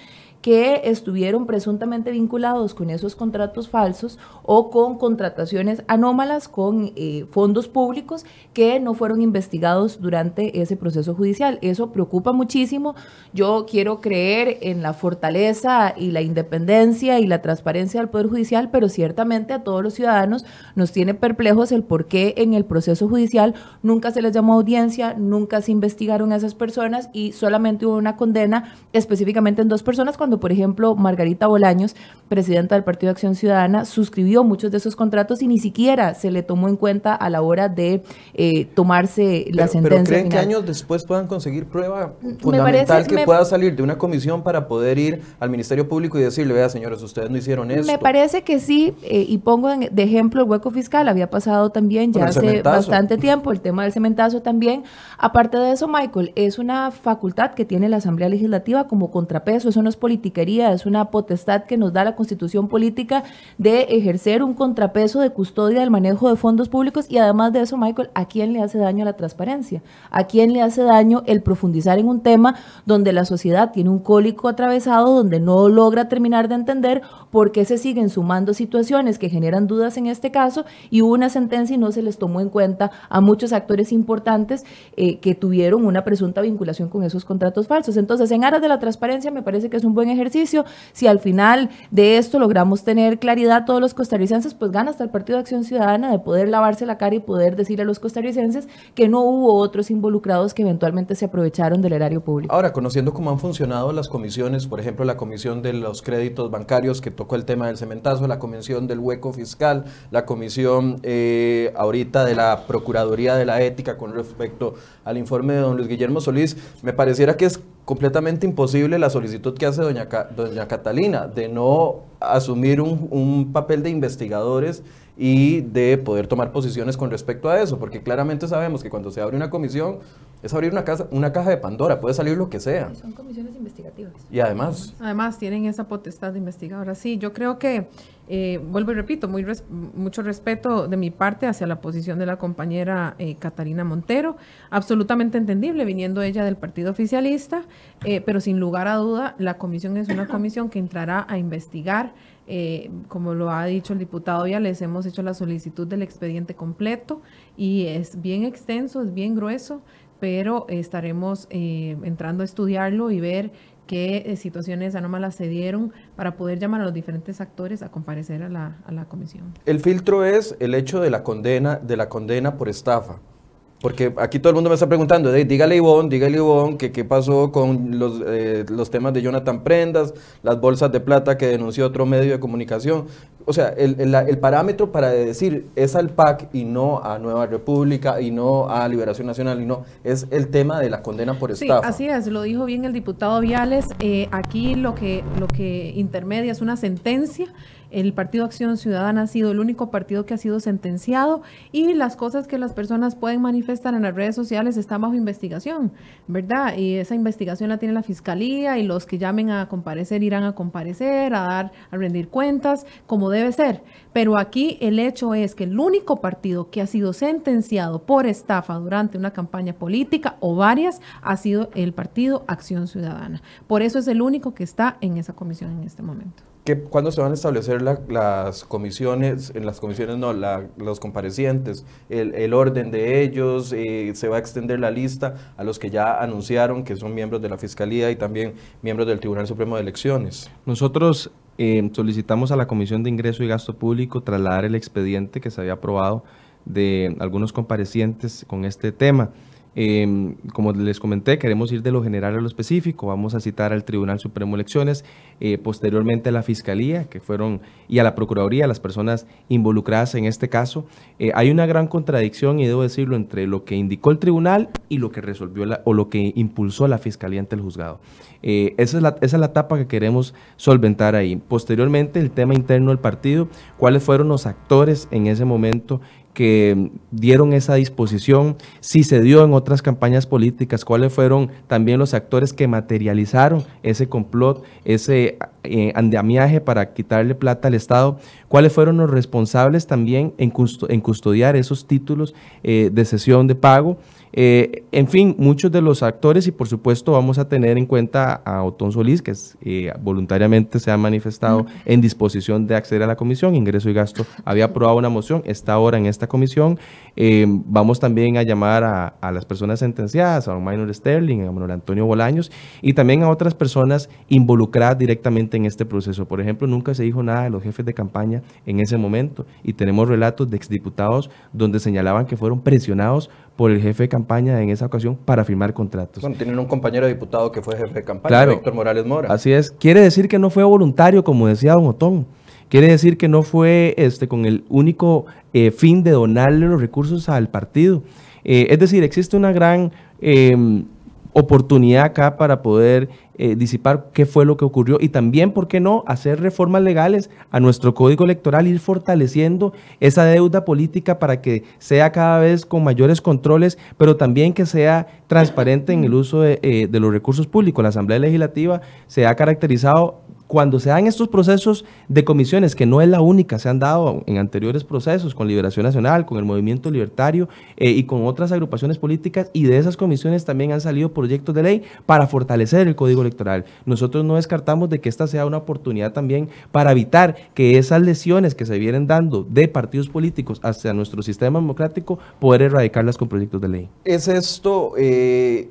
que estuvieron presuntamente vinculados con esos contratos falsos o con contrataciones anómalas con eh, fondos públicos que no fueron investigados durante ese proceso judicial. Eso preocupa muchísimo. Yo quiero creer en la fortaleza y la independencia y la transparencia del Poder Judicial, pero ciertamente a todos los ciudadanos nos tiene perplejos el por qué en el proceso judicial nunca se les llamó audiencia, nunca se investigaron a esas personas y solamente hubo una condena específicamente en dos personas cuando por ejemplo, Margarita Bolaños, presidenta del Partido de Acción Ciudadana, suscribió muchos de esos contratos y ni siquiera se le tomó en cuenta a la hora de eh, tomarse la sentencia. ¿Pero creen que años después puedan conseguir prueba fundamental que pueda salir de una comisión para poder ir al Ministerio Público y decirle, vea, señores, ustedes no hicieron eso? Me parece que sí, eh, y pongo de ejemplo el hueco fiscal, había pasado también ya hace bastante tiempo, el tema del cementazo también. Aparte de eso, Michael, es una facultad que tiene la Asamblea Legislativa como contrapeso, eso no es política es una potestad que nos da la constitución política de ejercer un contrapeso de custodia del manejo de fondos públicos y además de eso, Michael, ¿a quién le hace daño la transparencia? ¿A quién le hace daño el profundizar en un tema donde la sociedad tiene un cólico atravesado, donde no logra terminar de entender por qué se siguen sumando situaciones que generan dudas en este caso y hubo una sentencia y no se les tomó en cuenta a muchos actores importantes eh, que tuvieron una presunta vinculación con esos contratos falsos? Entonces, en aras de la transparencia, me parece que es un buen ejercicio ejercicio. Si al final de esto logramos tener claridad todos los costarricenses, pues gana hasta el Partido de Acción Ciudadana de poder lavarse la cara y poder decir a los costarricenses que no hubo otros involucrados que eventualmente se aprovecharon del erario público. Ahora, conociendo cómo han funcionado las comisiones, por ejemplo, la comisión de los créditos bancarios que tocó el tema del cementazo, la comisión del hueco fiscal, la comisión eh, ahorita de la Procuraduría de la Ética con respecto al informe de don Luis Guillermo Solís, me pareciera que es completamente imposible la solicitud que hace doña, doña Catalina de no asumir un, un, papel de investigadores y de poder tomar posiciones con respecto a eso, porque claramente sabemos que cuando se abre una comisión es abrir una, casa, una caja de Pandora, puede salir lo que sea. Son comisiones investigativas. Y además... Además tienen esa potestad de investigadora. Sí, yo creo que, eh, vuelvo y repito, muy mucho respeto de mi parte hacia la posición de la compañera eh, Montero, absolutamente entendible, viniendo ella del partido oficialista, eh, pero sin lugar a duda, la comisión es una comisión que entrará a investigar. Como lo ha dicho el diputado, ya les hemos hecho la solicitud del expediente completo y es bien extenso, es bien grueso pero estaremos eh, entrando a estudiarlo y ver qué eh, situaciones anómalas se dieron para poder llamar a los diferentes actores a comparecer a la, a la comisión. El filtro es el hecho de la condena, de la condena por estafa. Porque aquí todo el mundo me está preguntando, dígale Ivonne, dígale Ivonne, que qué pasó con los, eh, los temas de Jonathan Prendas, las bolsas de plata que denunció otro medio de comunicación. o sea, el, el- el parámetro para decir es al PAC y no a Nueva República y no a Liberación Nacional y no, es el tema de la condena por Sí, estafa. así es, lo dijo bien el diputado Viales. Eh, aquí lo que, lo que intermedia es una sentencia. El Partido Acción Ciudadana ha sido el único partido que ha sido sentenciado y las cosas que las personas pueden manifestar en las redes sociales están bajo investigación, ¿verdad? Y esa investigación la tiene la Fiscalía y los que llamen a comparecer irán a comparecer, a dar, a rendir cuentas, como debe ser. Pero aquí el hecho es que el único partido que ha sido sentenciado por estafa durante una campaña política o varias ha sido el Partido Acción Ciudadana. Por eso es el único que está en esa comisión en este momento. ¿Qué- ¿Cuándo se van a establecer la- las comisiones, en las comisiones no, la- los comparecientes, el, el orden de ellos, eh, se va a extender la lista a los que ya anunciaron que son miembros de la Fiscalía y también miembros del Tribunal Supremo de Elecciones? Nosotros eh, solicitamos a la Comisión de Ingreso y Gasto Público trasladar el expediente que se había aprobado de algunos comparecientes con este tema. Eh, como les comenté, queremos ir de lo general a lo específico. Vamos a citar al Tribunal Supremo Elecciones, eh, posteriormente a la Fiscalía, que fueron, y a la Procuraduría, las personas involucradas en este caso. Eh, hay una gran contradicción, y debo decirlo, entre lo que indicó el tribunal y lo que resolvió la- o lo que impulsó la Fiscalía ante el juzgado. Eh, esa, es la, esa es la etapa que queremos solventar ahí. Posteriormente, el tema interno del partido, cuáles fueron los actores en ese momento que dieron esa disposición, si se dio en otras campañas políticas, cuáles fueron también los actores que materializaron ese complot, ese eh, andamiaje para quitarle plata al Estado, cuáles fueron los responsables también en, custo- en custodiar esos títulos eh, de sesión de pago. Eh, en fin, muchos de los actores y por supuesto vamos a tener en cuenta a Otón Solís, que es, eh, voluntariamente se ha manifestado en disposición de acceder a la comisión, ingreso y gasto, había aprobado una moción, está ahora en esta comisión. Eh, vamos también a llamar a, a las personas sentenciadas, a don Minor Sterling, a Manuel Antonio Bolaños y también a otras personas involucradas directamente en este proceso. Por ejemplo, nunca se dijo nada de los jefes de campaña en ese momento y tenemos relatos de exdiputados donde señalaban que fueron presionados por el jefe de campaña en esa ocasión para firmar contratos. Bueno, tienen un compañero diputado que fue jefe de campaña, Claro. Víctor Morales Mora. Así es. Quiere decir que no fue voluntario, como decía Don Otón. Quiere decir que no fue este, con el único eh, fin de donarle los recursos al partido. Eh, es decir, existe una gran eh, oportunidad acá para poder eh, disipar qué fue lo que ocurrió y también, ¿por qué no?, hacer reformas legales a nuestro código electoral, ir fortaleciendo esa deuda política para que sea cada vez con mayores controles, pero también que sea transparente en el uso de, eh, de los recursos públicos. La Asamblea Legislativa se ha caracterizado cuando se dan estos procesos de comisiones, que no es la única, se han dado en anteriores procesos con Liberación Nacional, con el Movimiento Libertario eh, y con otras agrupaciones políticas, y de esas comisiones también han salido proyectos de ley para fortalecer el Código Electoral. Nosotros no descartamos de que esta sea una oportunidad también para evitar que esas lesiones que se vienen dando de partidos políticos hacia nuestro sistema democrático, poder erradicarlas con proyectos de ley. ¿Es esto eh,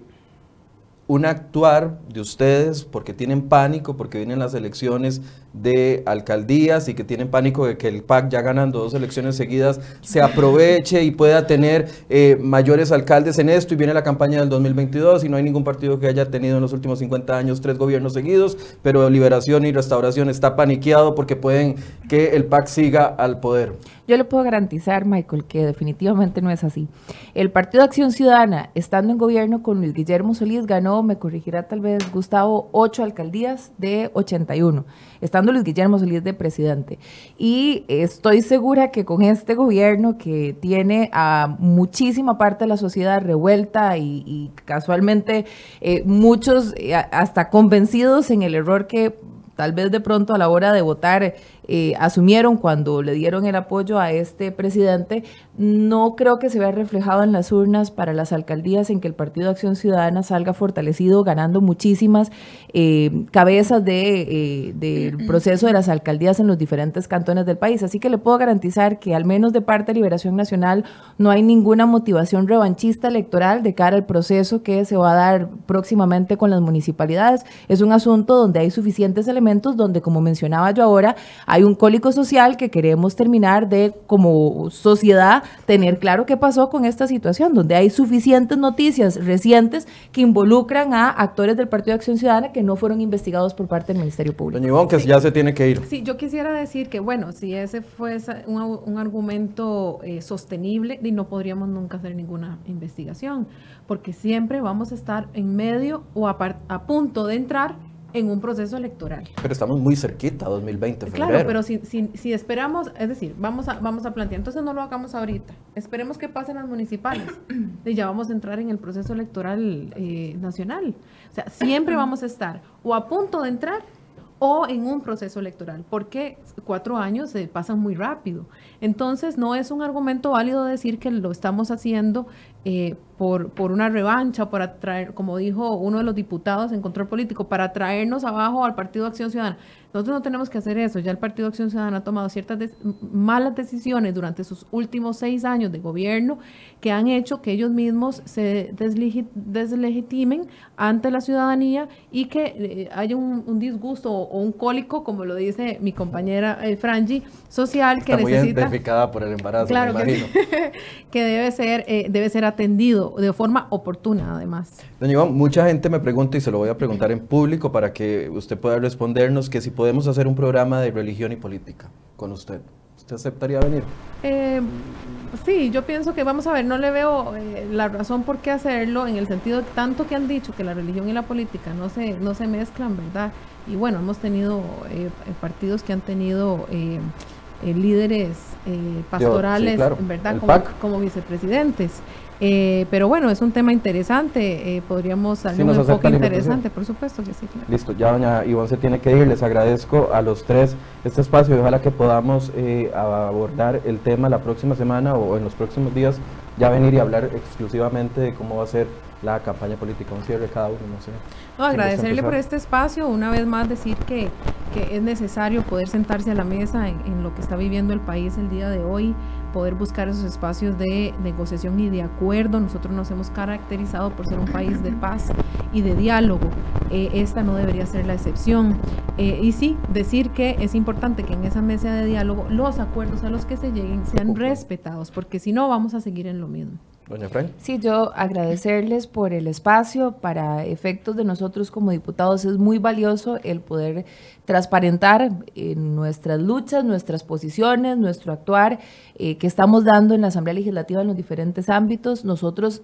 un actuar de ustedes porque tienen pánico, porque vienen las elecciones de alcaldías y que tienen pánico de que el PAC ya ganando dos elecciones seguidas se aproveche y pueda tener eh, mayores alcaldes en esto y viene la campaña del 2022 y no hay ningún partido que haya tenido en los últimos 50 años tres gobiernos seguidos, pero Liberación y Restauración está paniqueado porque pueden que el PAC siga al poder? Yo le puedo garantizar, Michael, que definitivamente no es así. El Partido Acción Ciudadana, estando en gobierno con Luis Guillermo Solís, ganó, me corregirá tal vez Gustavo, ocho alcaldías de 81, estando Luis Guillermo Solís de presidente. Y estoy segura que con este gobierno que tiene a muchísima parte de la sociedad revuelta y, casualmente eh, muchos eh, hasta convencidos en el error que tal vez de pronto a la hora de votar eh, asumieron cuando le dieron el apoyo a este presidente, no creo que se vea reflejado en las urnas para las alcaldías en que el Partido de Acción Ciudadana salga fortalecido, ganando muchísimas eh, cabezas de, eh, del proceso de las alcaldías en los diferentes cantones del país. Así que le puedo garantizar que al menos de parte de Liberación Nacional no hay ninguna motivación revanchista electoral de cara al proceso que se va a dar próximamente con las municipalidades. Es un asunto donde hay suficientes elementos, donde, como mencionaba yo ahora, hay un cólico social que queremos terminar de, como sociedad, tener claro qué pasó con esta situación, donde hay suficientes noticias recientes que involucran a actores del Partido de Acción Ciudadana que no fueron investigados por parte del Ministerio Público. Doña Ivonne, que ya se tiene que ir. Sí, yo quisiera decir que, bueno, si ese fue un, un argumento eh, sostenible, no podríamos nunca hacer ninguna investigación, porque siempre vamos a estar en medio o a, a punto de entrar en un proceso electoral. Pero estamos muy cerquita, 2020, febrero. Claro, pero si, si, esperamos, es decir, vamos a, vamos a plantear, entonces no lo hagamos ahorita, esperemos que pasen las municipales y ya vamos a entrar en el proceso electoral eh, nacional. O sea, siempre vamos a estar o a punto de entrar o en un proceso electoral, porque cuatro años se pasan muy rápido. Entonces, no es un argumento válido decir que lo estamos haciendo eh, por, por una revancha, por atraer, como dijo uno de los diputados en control político, para traernos abajo al Partido Acción Ciudadana. Nosotros no tenemos que hacer eso. Ya el Partido Acción Ciudadana ha tomado ciertas malas decisiones durante sus últimos seis años de gobierno que han hecho que ellos mismos se deslegitimen ante la ciudadanía y que eh, haya un, disgusto o, un cólico, como lo dice mi compañera eh, Frangi, social que Está necesita... Por el embarazo, claro. Que, que debe ser, eh, debe ser atendido de forma oportuna, además. Doña Iván, mucha gente me pregunta y se lo voy a preguntar en público para que usted pueda respondernos que si podemos hacer un programa de religión y política con usted. ¿Usted aceptaría venir? Eh, sí, yo pienso que vamos a ver, no le veo eh, la razón por qué hacerlo en el sentido tanto que han dicho que la religión y la política no se, no se mezclan, ¿verdad? Y bueno, hemos tenido eh, partidos que han tenido líderes pastorales, ¿verdad? Como, como, vicepresidentes. Eh, pero bueno, es un tema interesante, eh, podríamos darle un enfoque interesante, por supuesto que sí. Listo, ya doña Ivonne se tiene que ir, les agradezco a los tres este espacio y ojalá que podamos eh, abordar el tema la próxima semana o en los próximos días, ya venir y hablar exclusivamente de cómo va a ser la campaña política, un cierre cada uno, no sé. No, agradecerle por este espacio, una vez más decir que, que es necesario poder sentarse a la mesa en, lo que está viviendo el país el día de hoy, poder buscar esos espacios de negociación y de acuerdo. Nosotros nos hemos caracterizado por ser un país de paz y de diálogo. Eh, esta no debería ser la excepción. Eh, y sí, decir que es importante que en esa mesa de diálogo los acuerdos a los que se lleguen sean respetados, porque si no vamos a seguir en lo mismo. Doña. Sí, yo agradecerles por el espacio. Para efectos de nosotros como diputados es muy valioso el poder transparentar en nuestras luchas, nuestras posiciones, nuestro actuar eh, que estamos dando en la Asamblea Legislativa en los diferentes ámbitos. Nosotros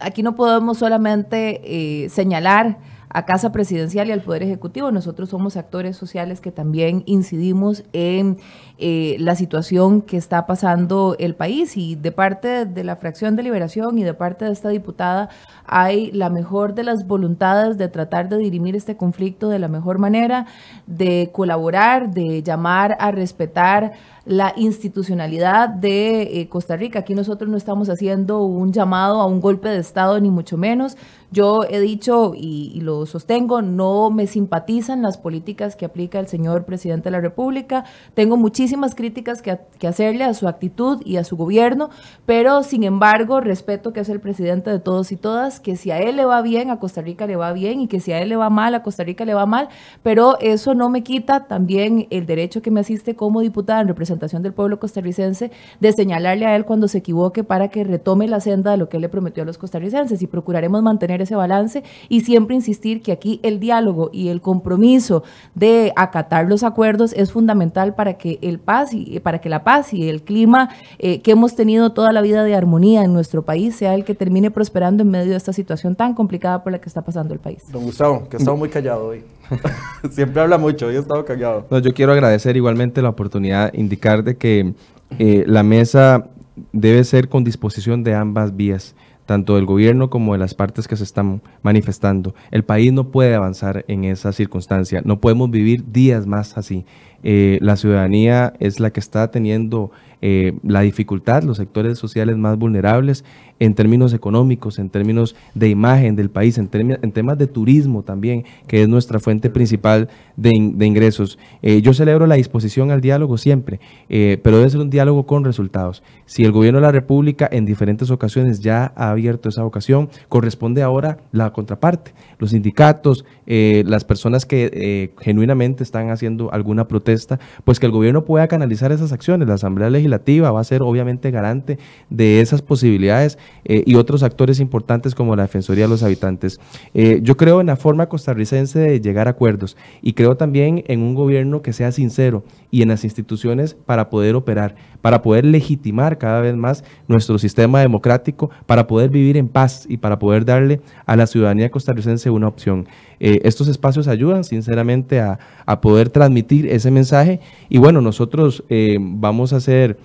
aquí no podemos solamente eh, señalar a Casa Presidencial y al Poder Ejecutivo. Nosotros somos actores sociales que también incidimos en eh, la situación que está pasando el país y de parte de la fracción de liberación y de parte de esta diputada hay la mejor de las voluntades de tratar de dirimir este conflicto de la mejor manera, de colaborar, de llamar a respetar la institucionalidad de eh, Costa Rica. Aquí nosotros no estamos haciendo un llamado a un golpe de Estado, ni mucho menos. Yo he dicho y, lo sostengo, no me simpatizan las políticas que aplica el señor presidente de la República. Tengo muchísimas críticas que, que hacerle a su actitud y a su gobierno, pero sin embargo respeto que es el presidente de todos y todas, que si a él le va bien, a Costa Rica le va bien y que si a él le va mal, a Costa Rica le va mal, pero eso no me quita también el derecho que me asiste como diputada en representación del pueblo costarricense de señalarle a él cuando se equivoque para que retome la senda de lo que él le prometió a los costarricenses y procuraremos mantener ese balance y siempre insistir que aquí el diálogo y el compromiso de acatar los acuerdos es fundamental para que el paz y para que la paz y el clima eh, que hemos tenido toda la vida de armonía en nuestro país sea el que termine prosperando en medio de esta situación tan complicada por la que está pasando el país. Don Gustavo, que ha estado muy callado hoy. Siempre habla mucho, hoy ha estado callado. No, yo quiero agradecer igualmente la oportunidad, indicar de que eh, la mesa debe ser con disposición de ambas vías tanto del gobierno como de las partes que se están manifestando. El país no puede avanzar en esa circunstancia, no podemos vivir días más así. Eh, la ciudadanía es la que está teniendo eh, la dificultad, los sectores sociales más vulnerables. En términos económicos, en términos de imagen del país, en, en temas de turismo también, que es nuestra fuente principal de, ingresos. Eh, yo celebro la disposición al diálogo siempre, eh, pero debe ser un diálogo con resultados. Si el gobierno de la República en diferentes ocasiones ya ha abierto esa ocasión, corresponde ahora la contraparte, los sindicatos, eh, las personas que genuinamente están haciendo alguna protesta, pues que el gobierno pueda canalizar esas acciones. La Asamblea Legislativa va a ser obviamente garante de esas posibilidades y otros actores importantes como la Defensoría de los Habitantes. yo creo en la forma costarricense de llegar a acuerdos y creo también en un gobierno que sea sincero y en las instituciones para poder operar, para poder legitimar cada vez más nuestro sistema democrático, para poder vivir en paz y para poder darle a la ciudadanía costarricense una opción. Eh, estos espacios ayudan sinceramente a, poder transmitir ese mensaje y bueno, nosotros eh, vamos a hacer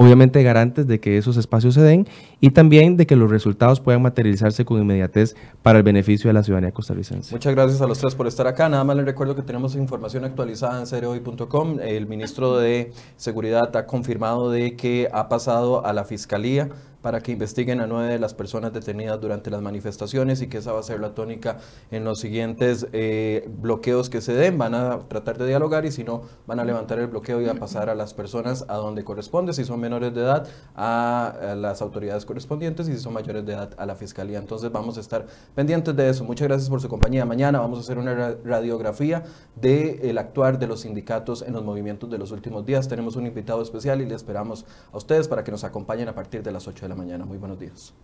obviamente garantes de que esos espacios se den y también de que los resultados puedan materializarse con inmediatez para el beneficio de la ciudadanía costarricense. Muchas gracias a los tres por estar acá. Nada más les recuerdo que tenemos información actualizada en cereoy.com. El ministro de Seguridad ha confirmado de que ha pasado a la Fiscalía para que investiguen a nueve de las personas detenidas durante las manifestaciones y que esa va a ser la tónica en los siguientes eh, bloqueos que se den. Van a tratar de dialogar y si no, van a levantar el bloqueo y a pasar a las personas a donde corresponde, si son menores de edad, a, las autoridades correspondientes y si son mayores de edad, a la fiscalía. Entonces vamos a estar pendientes de eso. Muchas gracias por su compañía. Mañana vamos a hacer una radiografía del actuar de los sindicatos en los movimientos de los últimos días. Tenemos un invitado especial y le esperamos a ustedes para que nos acompañen a partir de las 8 la mañana. Muy buenos días.